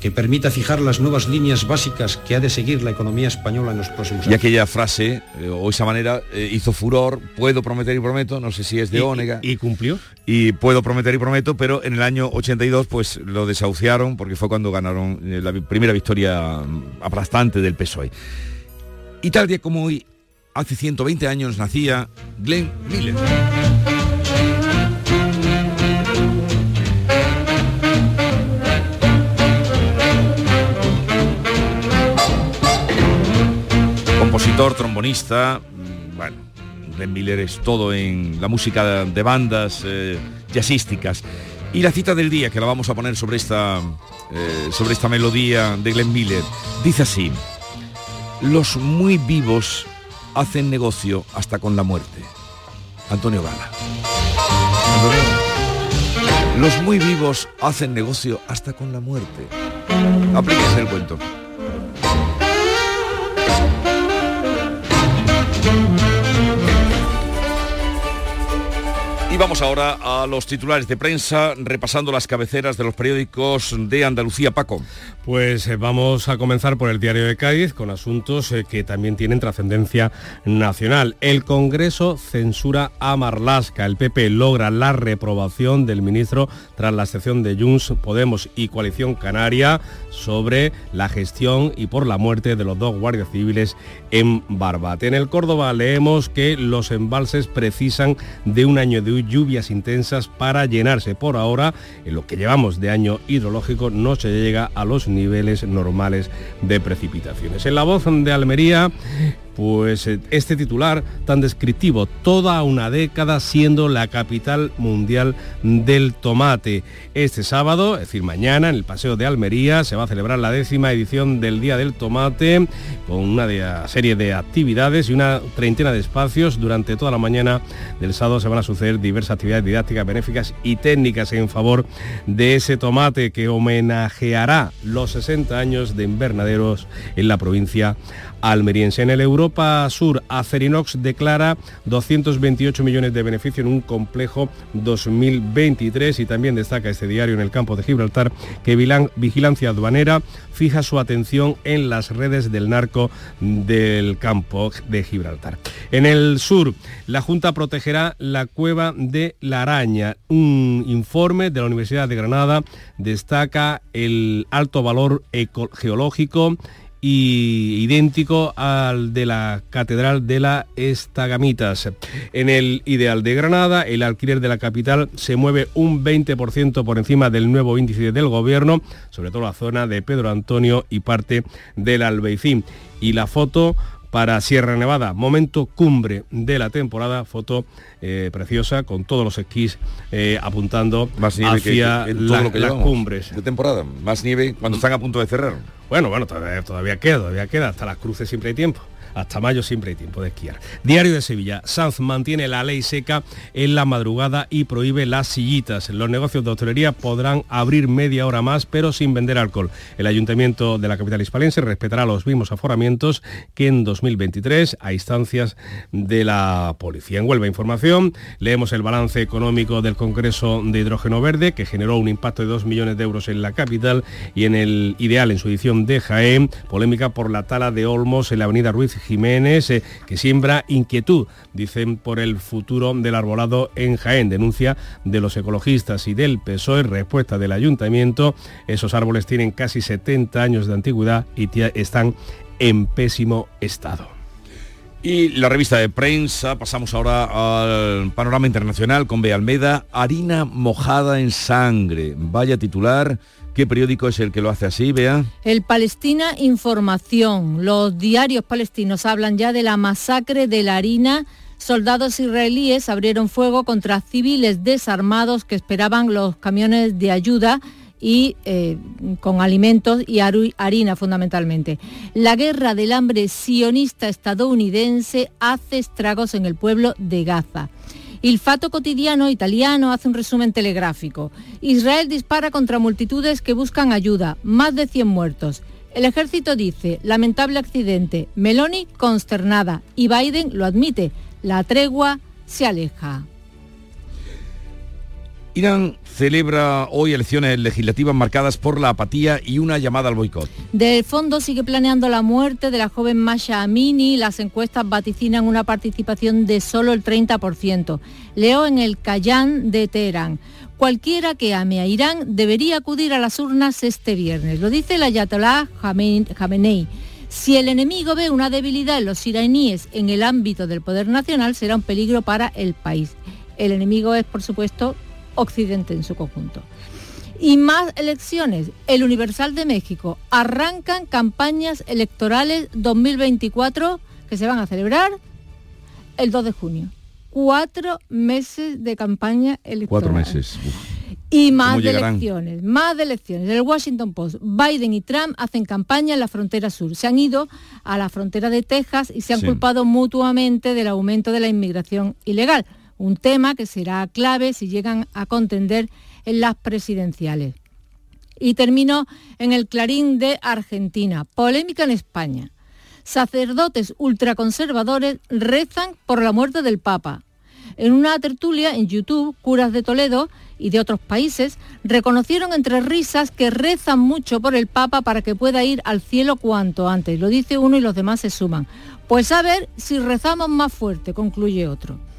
que permita fijar las nuevas líneas básicas que ha de seguir la economía española en los próximos Y años. aquella frase, eh, o esa manera, eh, hizo furor, puedo prometer y prometo, no sé si es de Y- Ónega. y cumplió. Y puedo prometer y prometo, pero en el año 82 pues lo desahuciaron porque fue cuando ganaron eh, la primera victoria mm, aplastante del PSOE. Y tal día como hoy, hace 120 años, nacía Glenn Miller. Compositor, trombonista, mm, bueno, Glenn Miller es todo en la música de bandas eh, jazzísticas. Y la cita del día, que la vamos a poner sobre esta, eh, sobre esta melodía de Glenn Miller, dice así, los muy vivos hacen negocio hasta con la muerte. Antonio Gala. Los muy vivos hacen negocio hasta con la muerte. Aplíquese el cuento. Y vamos ahora a los titulares de prensa, repasando las cabeceras de los periódicos de Andalucía, Paco. Pues eh, vamos a comenzar por el diario de Cádiz con asuntos eh, que también tienen trascendencia nacional. El Congreso censura a Marlasca. El PP logra la reprobación del ministro tras la sección de Junts, Podemos y Coalición Canaria sobre la gestión y por la muerte de los dos guardias civiles en Barbate. En el Córdoba leemos que los embalses precisan de un año de lluvias intensas para llenarse. Por ahora, en lo que llevamos de año hidrológico, no se llega a los niveles normales de precipitaciones. En la voz de Almería, pues eh, este titular tan descriptivo, toda una década siendo la capital mundial del tomate. Este sábado, es decir, mañana, en el Paseo de Almería, se va a celebrar la décima edición del Día del Tomate, con una serie de actividades y una treintena de espacios. Durante toda la mañana del sábado se van a suceder diversas actividades didácticas, benéficas y técnicas en favor de ese tomate que homenajeará los 60 años de invernaderos en la provincia almeriense. En el Europa Sur, Acerinox declara 228 millones de beneficio en un complejo 2023 y también destaca este diario en el campo de Gibraltar que Vigilancia Aduanera fija su atención en las redes del narco del campo de Gibraltar. En el sur, la Junta protegerá la cueva de la araña. Un informe de la Universidad de Granada destaca el alto valor geológico y idéntico al de la Catedral de la Estagamitas. En el Ideal de Granada, el alquiler de la capital se mueve un 20% por encima del nuevo índice del gobierno, sobre todo la zona de Pedro Antonio y parte del Albeicín. Y la foto para Sierra Nevada, momento cumbre de la temporada, foto eh, preciosa con todos los esquís eh, apuntando Más nieve hacia que la- lo que las cumbres. de temporada. Más nieve cuando están a punto de cerrar. Bueno, bueno, todavía, todavía queda, todavía queda. Hasta las cruces siempre hay tiempo. Hasta mayo siempre hay tiempo de esquiar. Diario de Sevilla. Sanz mantiene la ley seca en la madrugada y prohíbe las sillitas. Los negocios de hostelería podrán abrir media hora más, pero sin vender alcohol. El ayuntamiento de la capital hispalense respetará los mismos aforamientos que en 2023 a instancias de la policía. En Huelva Información leemos el balance económico del Congreso de Hidrógeno Verde, que generó un impacto de 2 millones de euros en la capital y en el ideal en su edición de Jaén, polémica por la tala de Olmos en la avenida Ruiz Jiménez, eh, que siembra inquietud, dicen, por el futuro del arbolado en Jaén. Denuncia de los ecologistas y del PSOE, respuesta del ayuntamiento. Esos árboles tienen casi 70 años de antigüedad y están en pésimo estado. Y la revista de prensa, pasamos ahora al panorama internacional con B. Almeda, harina mojada en sangre. Vaya titular, ¿qué periódico es el que lo hace así, Bea? El Palestina Información. Los diarios palestinos hablan ya de la masacre de la harina. Soldados israelíes abrieron fuego contra civiles desarmados que esperaban los camiones de ayuda y eh, con alimentos y harina fundamentalmente. La guerra del hambre sionista estadounidense hace estragos en el pueblo de Gaza. Il Fato Cotidiano italiano hace un resumen telegráfico. Israel dispara contra multitudes que buscan ayuda, más de 100 muertos. El ejército dice, lamentable accidente, Meloni consternada y Biden lo admite, la tregua se aleja. Irán celebra hoy elecciones legislativas marcadas por la apatía y una llamada al boicot. Del fondo sigue planeando la muerte de la joven Masha Amini. Las encuestas vaticinan una participación de solo el 30%. Leo en el Cayán de Teherán. Cualquiera que ame a Irán debería acudir a las urnas este viernes. Lo dice el ayatollah Khamenei. Si el enemigo ve una debilidad en los iraníes en el ámbito del poder nacional, será un peligro para el país. El enemigo es, por supuesto, Occidente en su conjunto. Y más elecciones. El Universal de México. Arrancan campañas electorales 2024 que se van a celebrar el 2 de junio. Cuatro meses de campaña electoral. Cuatro meses. Y más de elecciones, más de elecciones. El Washington Post, Biden y Trump hacen campaña en la frontera sur. Se han ido a la frontera de Texas y se han culpado mutuamente del aumento de la inmigración ilegal un tema que será clave si llegan a contender en las presidenciales. Y termino en el Clarín de Argentina. Polémica en España. Sacerdotes ultraconservadores rezan por la muerte del Papa. En una tertulia en YouTube, curas de Toledo y de otros países reconocieron entre risas que rezan mucho por el Papa para que pueda ir al cielo cuanto antes. Lo dice uno y los demás se suman. Pues a ver si rezamos más fuerte, concluye otro.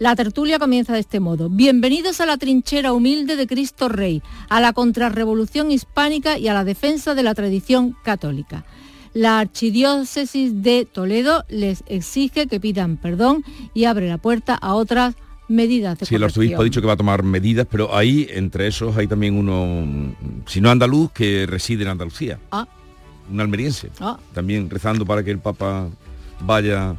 La tertulia comienza de este modo. Bienvenidos a la trinchera humilde de Cristo Rey, a la contrarrevolución hispánica y a la defensa de la tradición católica. La archidiócesis de Toledo les exige que pidan perdón y abre la puerta a otras medidas de Sí, el arzobispo ha dicho que va a tomar medidas, pero ahí, entre esos, hay también uno, si no andaluz, que reside en Andalucía. Ah. Un almeriense. Ah. También rezando para que el Papa vaya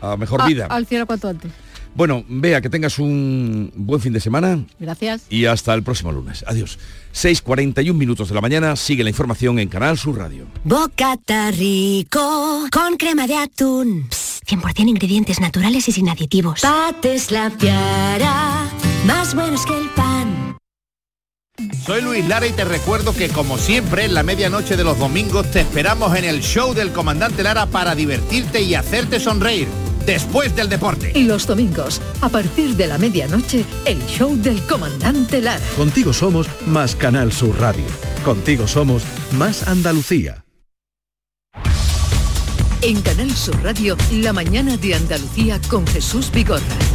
a mejor Ah, vida. Al cielo cuanto antes. Bueno, vea que tengas un buen fin de semana Gracias. y hasta el próximo lunes. Adiós. 6.41 minutos de la mañana, sigue la información en Canal Sur Radio. Bocata rico con crema de atún. Psst, 100% ingredientes naturales y sin aditivos. Pates la piara, más buenos que el pan. Soy Luis Lara y te recuerdo que como siempre en la medianoche de los domingos te esperamos en el show del comandante Lara para divertirte y hacerte sonreír. Después del deporte. Y los domingos, a partir de la medianoche, el show del comandante Lara. Contigo somos más Canal Sur Radio. Contigo somos más Andalucía. En Canal Sur Radio, la mañana de Andalucía con Jesús Vigorra.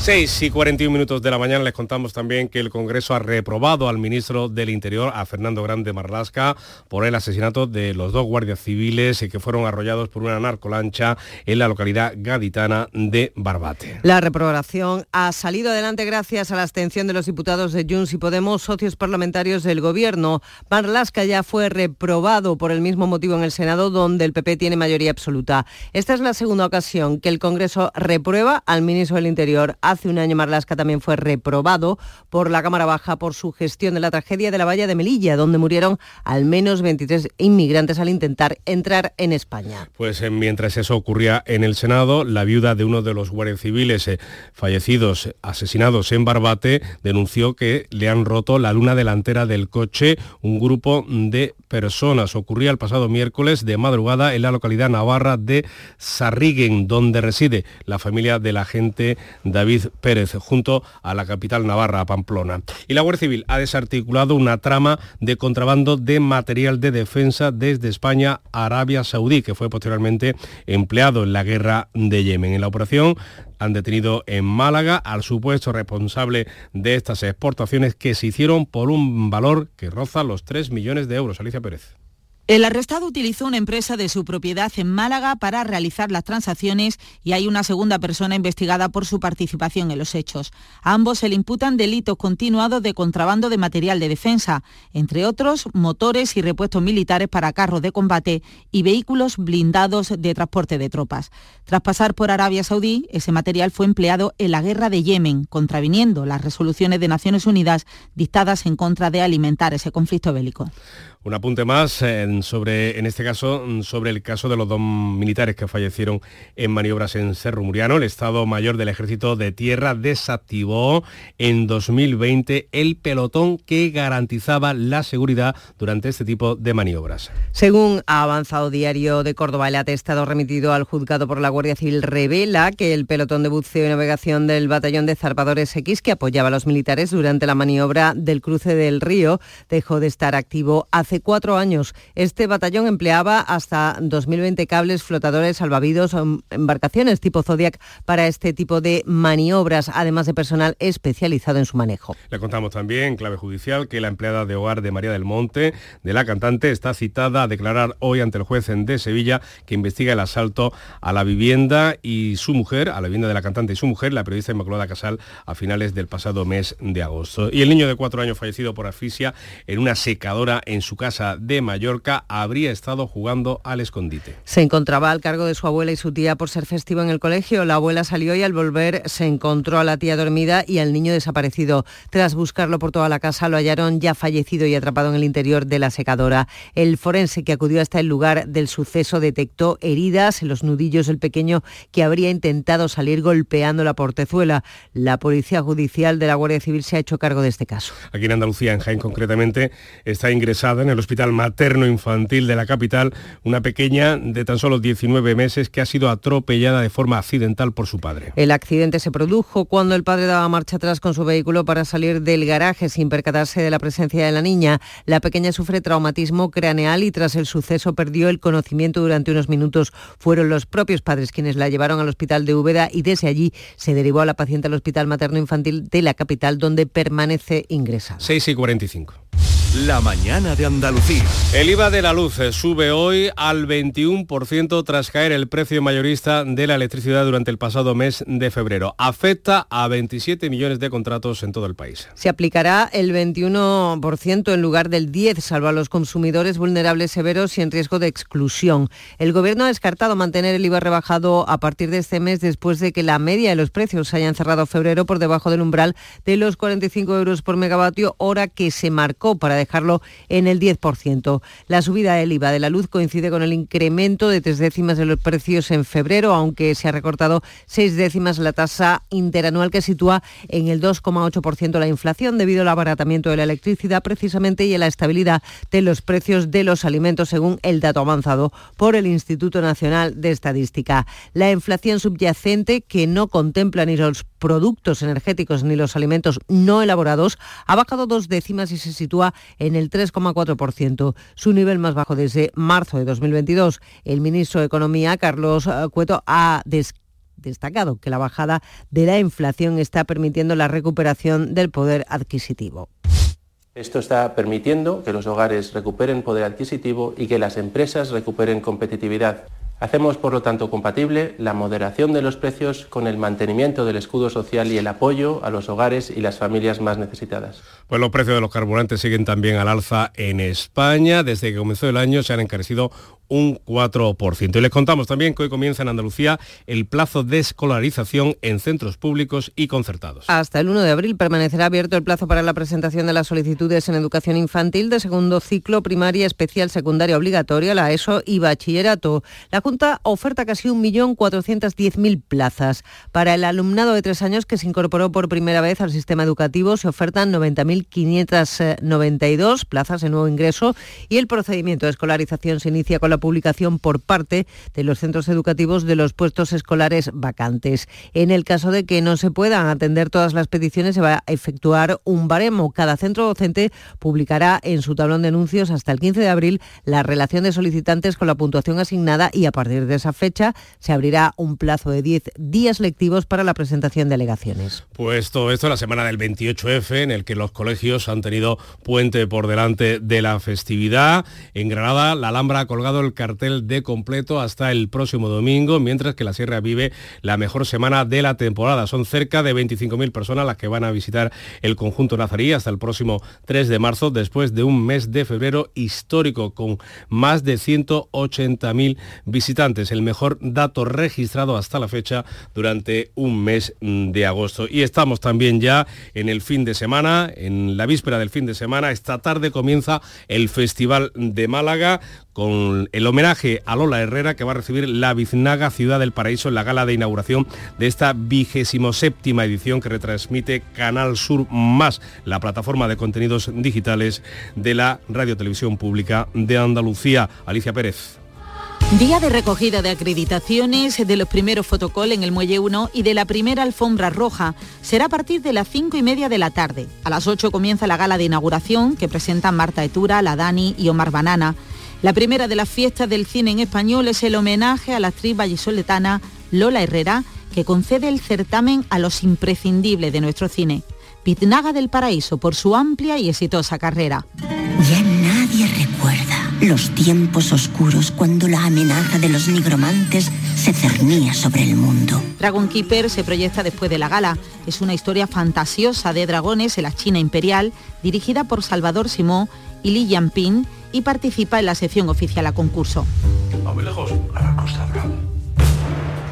6 y 41 minutos de la mañana les contamos también que el Congreso ha reprobado al ministro del Interior, a Fernando Grande Marlasca, por el asesinato de los dos guardias civiles que fueron arrollados por una narcolancha en la localidad gaditana de Barbate. La reprobación ha salido adelante gracias a la abstención de los diputados de Junts y Podemos, socios parlamentarios del Gobierno. Marlasca ya fue reprobado por el mismo motivo en el Senado, donde el PP tiene mayoría absoluta. Esta es la segunda ocasión que el Congreso reprueba al ministro del Interior. Hace un año Marlasca también fue reprobado por la Cámara Baja por su gestión de la tragedia de la valla de Melilla, donde murieron al menos 23 inmigrantes al intentar entrar en España. Pues eh, mientras eso ocurría en el Senado, la viuda de uno de los guardias civiles eh, fallecidos, asesinados en Barbate, denunció que le han roto la luna delantera del coche un grupo de personas. Ocurría el pasado miércoles de madrugada en la localidad navarra de Sarriguen, donde reside la familia del agente David Pérez, junto a la capital navarra, Pamplona. Y la Guardia Civil ha desarticulado una trama de contrabando de material de defensa desde España a Arabia Saudí, que fue posteriormente empleado en la guerra de Yemen. En la operación han detenido en Málaga al supuesto responsable de estas exportaciones que se hicieron por un valor que roza los 3 millones de euros. Alicia Pérez. El arrestado utilizó una empresa de su propiedad en Málaga para realizar las transacciones y hay una segunda persona investigada por su participación en los hechos. A ambos se le imputan delitos continuados de contrabando de material de defensa, entre otros motores y repuestos militares para carros de combate y vehículos blindados de transporte de tropas. Tras pasar por Arabia Saudí, ese material fue empleado en la guerra de Yemen, contraviniendo las resoluciones de Naciones Unidas dictadas en contra de alimentar ese conflicto bélico. Un apunte más, en sobre, en este caso, mm, sobre el caso de los dos militares que fallecieron en maniobras en Cerro Muriano. El Estado Mayor del Ejército de Tierra desactivó en 2020 el pelotón que garantizaba la seguridad durante este tipo de maniobras. Según ha avanzado Diario de Córdoba, el atestado remitido al juzgado por la Guardia Civil revela que el pelotón de buceo y navegación del batallón de zarpadores X que apoyaba a los militares durante la maniobra del cruce del río dejó de estar activo hace cuatro años. Este batallón empleaba hasta 2020 cables, flotadores, salvavidos, em, embarcaciones tipo Zodiac para este tipo de maniobras, además de personal especializado en su manejo. Le contamos también, en clave judicial, que la empleada de hogar de María del Monte, de la cantante, está citada a declarar hoy ante el juez de Sevilla que investiga el asalto a la vivienda y su mujer, a la vivienda de la cantante y su mujer, la periodista Inmaculada Casal, a finales del pasado mes de agosto. Y el niño de cuatro años fallecido por asfixia en una secadora en su casa de Mallorca habría estado jugando al escondite. Se encontraba al cargo de su abuela y su tía por ser festivo en el colegio. La abuela salió y al volver se encontró a la tía dormida y al niño desaparecido. Tras buscarlo por toda la casa lo hallaron ya fallecido y atrapado en el interior de la secadora. El forense que acudió hasta el lugar del suceso detectó heridas en los nudillos del pequeño que habría intentado salir golpeando la portezuela. La policía judicial de la Guardia Civil se ha hecho cargo de este caso. Aquí en Andalucía, en Jaén concretamente, está ingresada en el Hospital Materno Infantil de la capital una pequeña de tan solo 19 meses que ha sido atropellada de forma accidental por su padre. El accidente se produjo cuando el padre daba marcha atrás con su vehículo para salir del garaje sin percatarse de la presencia de la niña. La pequeña sufre traumatismo craneal y tras el suceso perdió el conocimiento durante unos minutos. Fueron los propios padres quienes la llevaron al hospital de Úbeda y desde allí se derivó a la paciente al Hospital Materno Infantil de la capital donde permanece ingresada. 6 y 45. La mañana de Andalucía. El IVA de la luz eh, sube hoy al 21% tras caer el precio mayorista de la electricidad durante el pasado mes de febrero. Afecta a 27 millones de contratos en todo el país. Se aplicará el 21% en lugar del 10%, salvo a los consumidores vulnerables severos y en riesgo de exclusión. El Gobierno ha descartado mantener el IVA rebajado a partir de este mes después de que la media de los precios hayan cerrado febrero por debajo del umbral de los 45 euros por megavatio, hora que se marcó para dejarlo en el 10%. La subida del IVA de la luz coincide con el incremento de tres décimas de los precios en febrero, aunque se ha recortado seis décimas la tasa interanual que sitúa en el 2,8% la inflación debido al abaratamiento de la electricidad precisamente y a la estabilidad de los precios de los alimentos según el dato avanzado por el Instituto Nacional de Estadística. La inflación subyacente que no contempla ni los productos energéticos ni los alimentos no elaborados ha bajado dos décimas y se sitúa en el 3,4%, su nivel más bajo desde marzo de 2022. El ministro de Economía, Carlos eh, Cueto, ha destacado que la bajada de la inflación está permitiendo la recuperación del poder adquisitivo. Esto está permitiendo que los hogares recuperen poder adquisitivo y que las empresas recuperen competitividad. Hacemos, por lo tanto, compatible la moderación de los precios con el mantenimiento del escudo social y el apoyo a los hogares y las familias más necesitadas. Pues los precios de los carburantes siguen también al alza en España. Desde que comenzó el año se han encarecido un 4%. Y les contamos también que hoy comienza en Andalucía el plazo de escolarización en centros públicos y concertados. Hasta el 1 de abril permanecerá abierto el plazo para la presentación de las solicitudes en educación infantil de segundo ciclo, primaria, especial, secundaria obligatoria, la ESO y bachillerato. La Junta oferta casi 1.410.000 plazas. Para el alumnado de tres años que se incorporó por primera vez al sistema educativo se ofertan 90.592 plazas de nuevo ingreso y el procedimiento de escolarización se inicia con la publicación por parte de los centros educativos de los puestos escolares vacantes. En el caso de que no se puedan atender todas las peticiones, se va a efectuar un baremo. Cada centro docente publicará en su tablón de anuncios hasta el 15 de abril la relación de solicitantes con la puntuación asignada y a partir de esa fecha se abrirá un plazo de 10 días lectivos para la presentación de alegaciones. Pues todo esto la semana del 28F, en el que los colegios han tenido puente por delante de la festividad. En Granada, la Alhambra ha colgado el cartel de completo hasta el próximo domingo, mientras que la Sierra vive la mejor semana de la temporada. Son cerca de 25.000 personas las que van a visitar el conjunto nazarí hasta el próximo 3 de marzo, después de un mes de febrero histórico con más de 180.000 visitantes, el mejor dato registrado hasta la fecha durante un mes de agosto. Y estamos también ya en el fin de semana, en la víspera del fin de semana. Esta tarde comienza el Festival de Málaga con el homenaje a Lola Herrera que va a recibir la Biznaga Ciudad del Paraíso en la gala de inauguración de esta vigésimo séptima edición que retransmite Canal Sur Más, la plataforma de contenidos digitales de la Radio Televisión Pública de Andalucía. Alicia Pérez. Día de recogida de acreditaciones de los primeros fotocall en el Muelle 1 y de la primera alfombra roja. Será a partir de las 5 y media de la tarde. A las 8 comienza la gala de inauguración que presentan Marta Etura, La Dani y Omar Banana. La primera de las fiestas del cine en español es el homenaje a la actriz vallisoletana Lola Herrera, que concede el certamen a los imprescindibles de nuestro cine. Pitnaga del Paraíso por su amplia y exitosa carrera. Los tiempos oscuros cuando la amenaza de los nigromantes se cernía sobre el mundo. Dragon Keeper se proyecta después de la gala. Es una historia fantasiosa de dragones en la China imperial, dirigida por Salvador Simó y Li Yanping y participa en la sección oficial a concurso. A muy lejos, a la Costa Brava.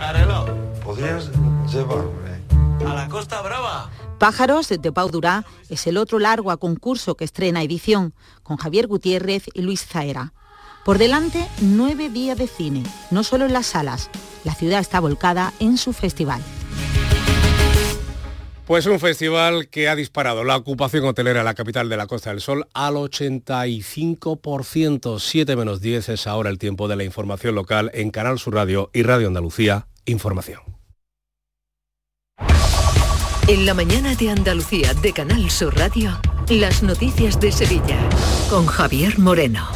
Arelo, ¿Podrías llevarme? a la Costa Brava. Pájaros de Pau Durá es el otro largo a concurso que estrena edición, con Javier Gutiérrez y Luis Zaera. Por delante, nueve días de cine, no solo en las salas. La ciudad está volcada en su festival. Pues un festival que ha disparado la ocupación hotelera en la capital de la Costa del Sol al 85%, 7 menos 10 es ahora el tiempo de la información local en Canal Sur Radio y Radio Andalucía Información. En la mañana de Andalucía de Canal Sur Radio, las noticias de Sevilla con Javier Moreno.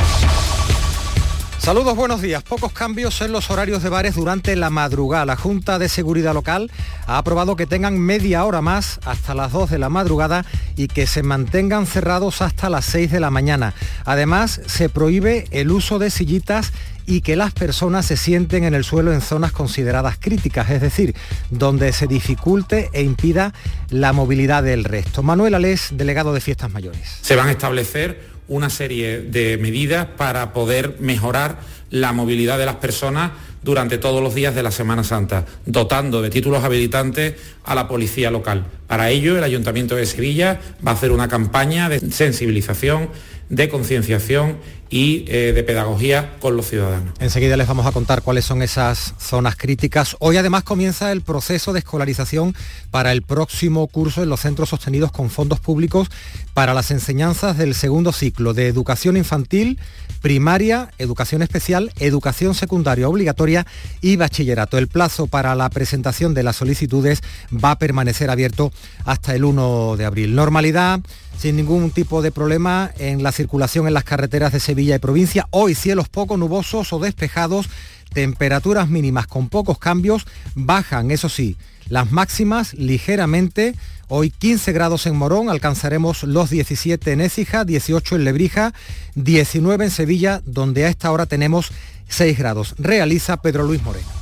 Saludos, buenos días. Pocos cambios en los horarios de bares durante la madrugada. La Junta de Seguridad Local ha aprobado que tengan media hora más hasta las 2 de la madrugada y que se mantengan cerrados hasta las 6 de la mañana. Además, se prohíbe el uso de sillitas y que las personas se sienten en el suelo en zonas consideradas críticas, es decir, donde se dificulte e impida la movilidad del resto. Manuel Alés, delegado de Fiestas Mayores. Se van a establecer una serie de medidas para poder mejorar la movilidad de las personas durante todos los días de la Semana Santa, dotando de títulos habilitantes a la policía local. Para ello, el Ayuntamiento de Sevilla va a hacer una campaña de sensibilización, de concienciación y eh, de pedagogía con los ciudadanos. Enseguida les vamos a contar cuáles son esas zonas críticas. Hoy además comienza el proceso de escolarización para el próximo curso en los centros sostenidos con fondos públicos para las enseñanzas del segundo ciclo de educación infantil, primaria, educación especial, educación secundaria obligatoria y bachillerato. El plazo para la presentación de las solicitudes va a permanecer abierto hasta el 1 de abril. Normalidad sin ningún tipo de problema en la circulación en las carreteras de Sevilla y provincia. Hoy cielos poco nubosos o despejados, temperaturas mínimas con pocos cambios, bajan, eso sí, las máximas ligeramente. Hoy 15 grados en Morón, alcanzaremos los 17 en Écija, 18 en Lebrija, 19 en Sevilla, donde a esta hora tenemos 6 grados. Realiza Pedro Luis Moreno.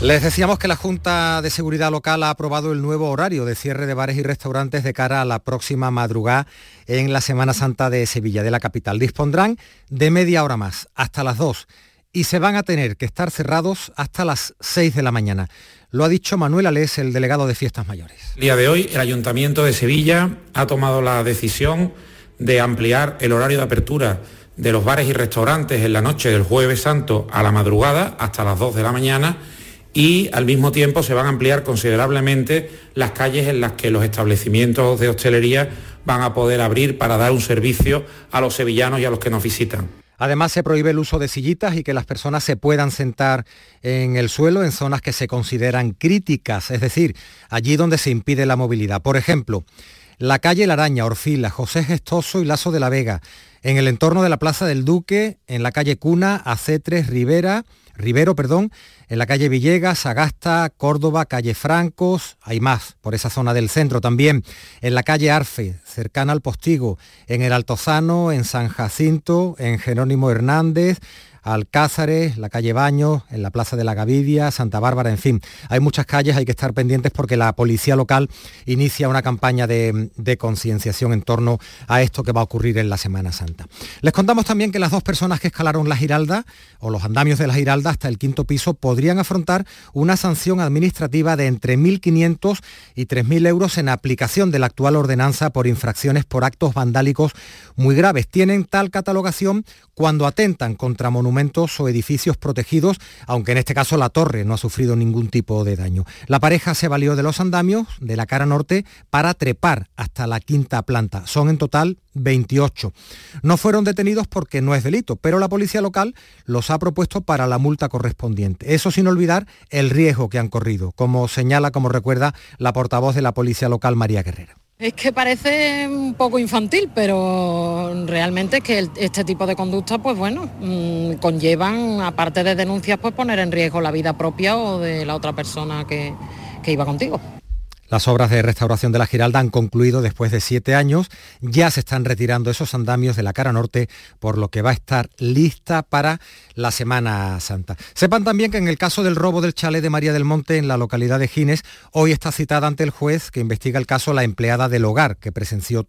Les decíamos que la Junta de Seguridad Local ha aprobado el nuevo horario de cierre de bares y restaurantes de cara a la próxima madrugada en la Semana Santa de Sevilla, de la capital. Dispondrán de media hora más, hasta las 2, y se van a tener que estar cerrados hasta las 6 de la mañana. Lo ha dicho Manuel Alés, el delegado de Fiestas Mayores. El día de hoy, el Ayuntamiento de Sevilla ha tomado la decisión de ampliar el horario de apertura de los bares y restaurantes en la noche del jueves santo a la madrugada hasta las 2 de la mañana y al mismo tiempo se van a ampliar considerablemente las calles en las que los establecimientos de hostelería van a poder abrir para dar un servicio a los sevillanos y a los que nos visitan. Además, se prohíbe el uso de sillitas y que las personas se puedan sentar en el suelo en zonas que se consideran críticas, es decir, allí donde se impide la movilidad. Por ejemplo, la calle La Araña, Orfila, José Gestoso y Lazo de la Vega, en el entorno de la Plaza del Duque, en la calle Cuna, AC3, Rivera, Rivero, perdón, en la calle Villegas, Agasta, Córdoba, calle Francos, hay más por esa zona del centro también, en la calle Arfe, cercana al Postigo, en el Altozano, en San Jacinto, en Jerónimo Hernández, Alcázares, la calle Baños, en la Plaza de la Gavidia, Santa Bárbara, en fin. Hay muchas calles, hay que estar pendientes porque la policía local inicia una campaña de, de concienciación en torno a esto que va a ocurrir en la Semana Santa. Les contamos también que las dos personas que escalaron la Giralda o los andamios de la Giralda hasta el quinto piso podrían afrontar una sanción administrativa de entre 1.500 y 3.000 euros en aplicación de la actual ordenanza por infracciones por actos vandálicos muy graves. Tienen tal catalogación cuando atentan contra monumentos o edificios protegidos, aunque en este caso la torre no ha sufrido ningún tipo de daño. La pareja se valió de los andamios de la cara norte para trepar hasta la quinta planta. Son en total 28. No fueron detenidos porque no es delito, pero la policía local los ha propuesto para la multa correspondiente. Eso sin olvidar el riesgo que han corrido, como señala, como recuerda la portavoz de la policía local, María Guerrero. Es que parece un poco infantil, pero realmente es que este tipo de conductas, pues bueno, mm, conllevan, aparte de denuncias, pues poner en riesgo la vida propia o de la otra persona que iba contigo. Las obras de restauración de la Giralda han concluido después de siete años. Ya se están retirando esos andamios de la cara norte, por lo que va a estar lista para la Semana Santa. Sepan también que en el caso del robo del chalet de María del Monte en la localidad de Gines, hoy está citada ante el juez que investiga el caso la empleada del hogar que presenció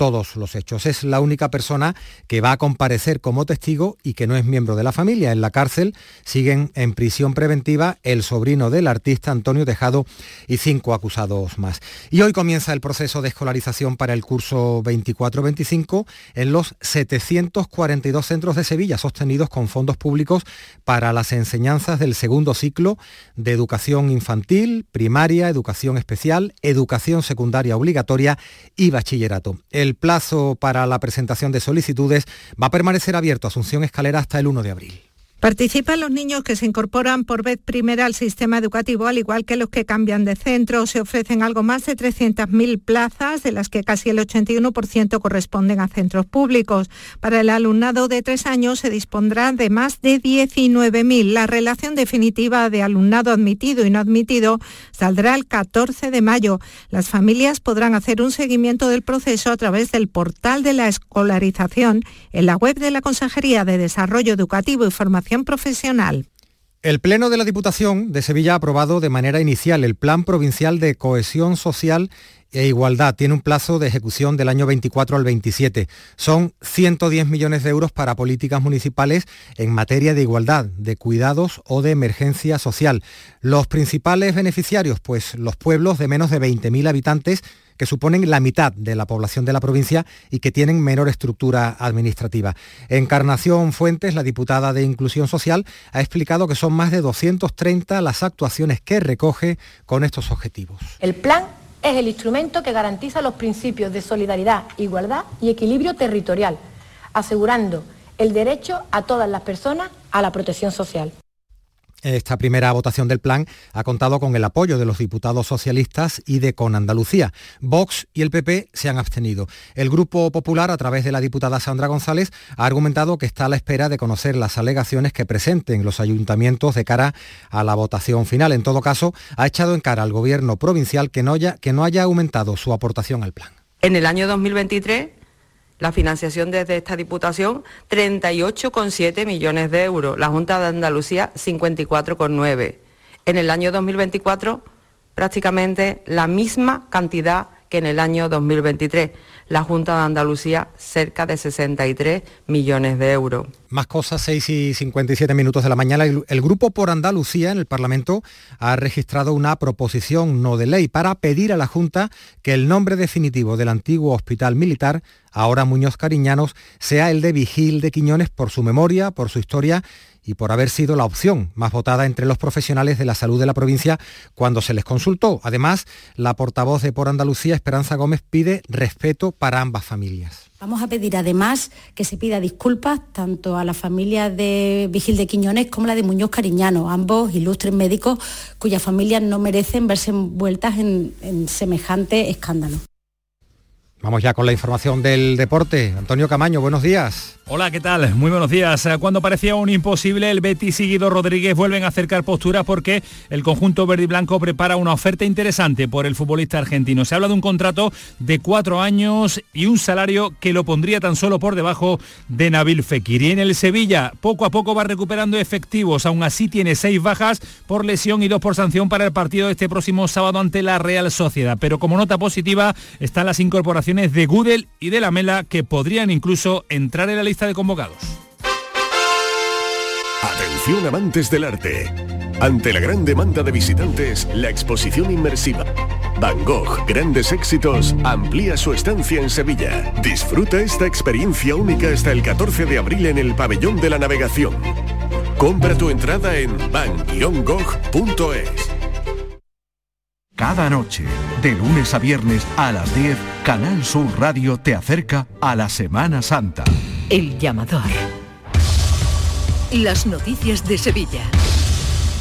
todos los hechos. Es la única persona que va a comparecer como testigo y que no es miembro de la familia. En la cárcel siguen en prisión preventiva el sobrino del artista Antonio Tejado y cinco acusados más. Y hoy comienza el proceso de escolarización para el curso 24-25 en los 742 centros de Sevilla sostenidos con fondos públicos para las enseñanzas del segundo ciclo de educación infantil, primaria, educación especial, educación secundaria obligatoria y bachillerato. Plazo para la presentación de solicitudes va a permanecer abierto Asunción Escalera hasta el 1 de abril. Participan los niños que se incorporan por vez primera al sistema educativo, al igual que los que cambian de centro. Se ofrecen algo más de 300.000 plazas, de las que casi el 81% corresponden a centros públicos. Para el alumnado de tres años se dispondrá de más de 19.000. La relación definitiva de alumnado admitido y no admitido saldrá el 14 de mayo. Las familias podrán hacer un seguimiento del proceso a través del portal de la escolarización en la web de la Consejería de Desarrollo Educativo y Formación profesional. El Pleno de la Diputación de Sevilla ha aprobado de manera inicial el Plan Provincial de Cohesión Social e Igualdad. Tiene un plazo de ejecución del año 24 al 27. Son 110 millones de euros para políticas municipales en materia de igualdad, de cuidados o de emergencia social. Los principales beneficiarios, pues los pueblos de menos de 20.000 habitantes que suponen la mitad de la población de la provincia y que tienen menor estructura administrativa. Encarnación Fuentes, la diputada de Inclusión Social, ha explicado que son más de 230 las actuaciones que recoge con estos objetivos. El plan es el instrumento que garantiza los principios de solidaridad, igualdad y equilibrio territorial, asegurando el derecho a todas las personas a la protección social. Esta primera votación del plan ha contado con el apoyo de los diputados socialistas y de Con Andalucía. Vox y el PP se han abstenido. El Grupo Popular, a través de la diputada Sandra González, ha argumentado que está a la espera de conocer las alegaciones que presenten los ayuntamientos de cara a la votación final. En todo caso, ha echado en cara al gobierno provincial que no haya, que no haya aumentado su aportación al plan. En el año 2023, la financiación desde esta Diputación, 38,7 millones de euros. La Junta de Andalucía, 54,9. En el año 2024, prácticamente la misma cantidad que en el año 2023. La Junta de Andalucía, cerca de 63 millones de euros. Más cosas, 6 y 57 minutos de la mañana. El, el, Grupo por Andalucía en el Parlamento ha registrado una proposición no de ley para pedir a la Junta que el nombre definitivo del antiguo hospital militar, ahora Muñoz Cariñanos, sea el de Vigil de Quiñones por su memoria, por su historia y por haber sido la opción más votada entre los profesionales de la salud de la provincia cuando se les consultó. Además, la portavoz de Por Andalucía, Esperanza Gómez, pide respeto para ambas familias. Vamos a pedir además que se pida disculpas tanto a la familia de Vigil de Quiñones como la de Muñoz Cariñano, ambos ilustres médicos cuyas familias no merecen verse envueltas en, en semejante escándalo. Vamos ya con la información del deporte. Antonio Camaño, buenos días. Hola, ¿qué tal? Muy buenos días. Eh, cuando parecía un imposible, el Betis y Guido Rodríguez vuelven a acercar postura porque el conjunto verde y blanco prepara una oferta interesante por el futbolista argentino. Se habla de un contrato de cuatro años y un salario que lo pondría tan solo por debajo de Nabil Fekir. Y en el Sevilla, poco a poco va recuperando efectivos. Aún así tiene seis bajas por lesión y dos por sanción para el partido de este próximo sábado ante la Real Sociedad. Pero como nota positiva están las incorporaciones de Gudel y de la Mela que podrían incluso entrar en la lista de convocados. Atención amantes del arte. Ante la gran demanda de visitantes, la exposición inmersiva Van Gogh, grandes éxitos, amplía su estancia en Sevilla. Disfruta esta experiencia única hasta el 14 de abril en el Pabellón de la Navegación. Compra tu entrada en van-gogh.es. Cada noche, de lunes a viernes a las 10, Canal Sur Radio te acerca a la Semana Santa. El llamador. Las noticias de Sevilla.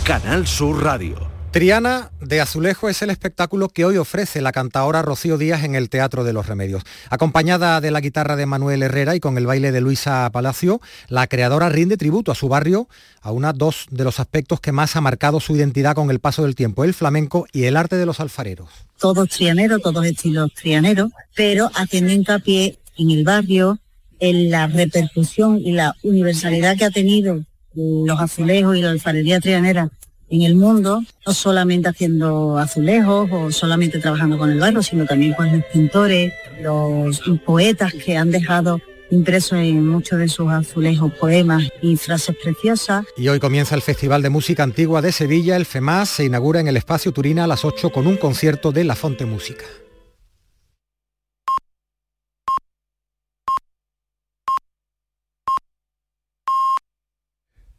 Canal Sur Radio. Triana de Azulejo es el espectáculo que hoy ofrece la cantaora Rocío Díaz en el Teatro de los Remedios. Acompañada de la guitarra de Manuel Herrera y con el baile de Luisa Palacio, la creadora rinde tributo a su barrio, a una dos de los aspectos que más ha marcado su identidad con el paso del tiempo, el flamenco y el arte de los alfareros. Todos trianeros, todos estilos trianeros, pero haciendo hincapié en el barrio, en la repercusión y la universalidad que ha tenido los azulejos y la alfarería trianera en el mundo, no solamente haciendo azulejos o solamente trabajando con el barro, sino también con los pintores, los poetas que han dejado impreso en muchos de sus azulejos poemas y frases preciosas. Y hoy comienza el Festival de Música Antigua de Sevilla, el FEMAS, se inaugura en el Espacio Turina a las 8 con un concierto de La Fonte Música.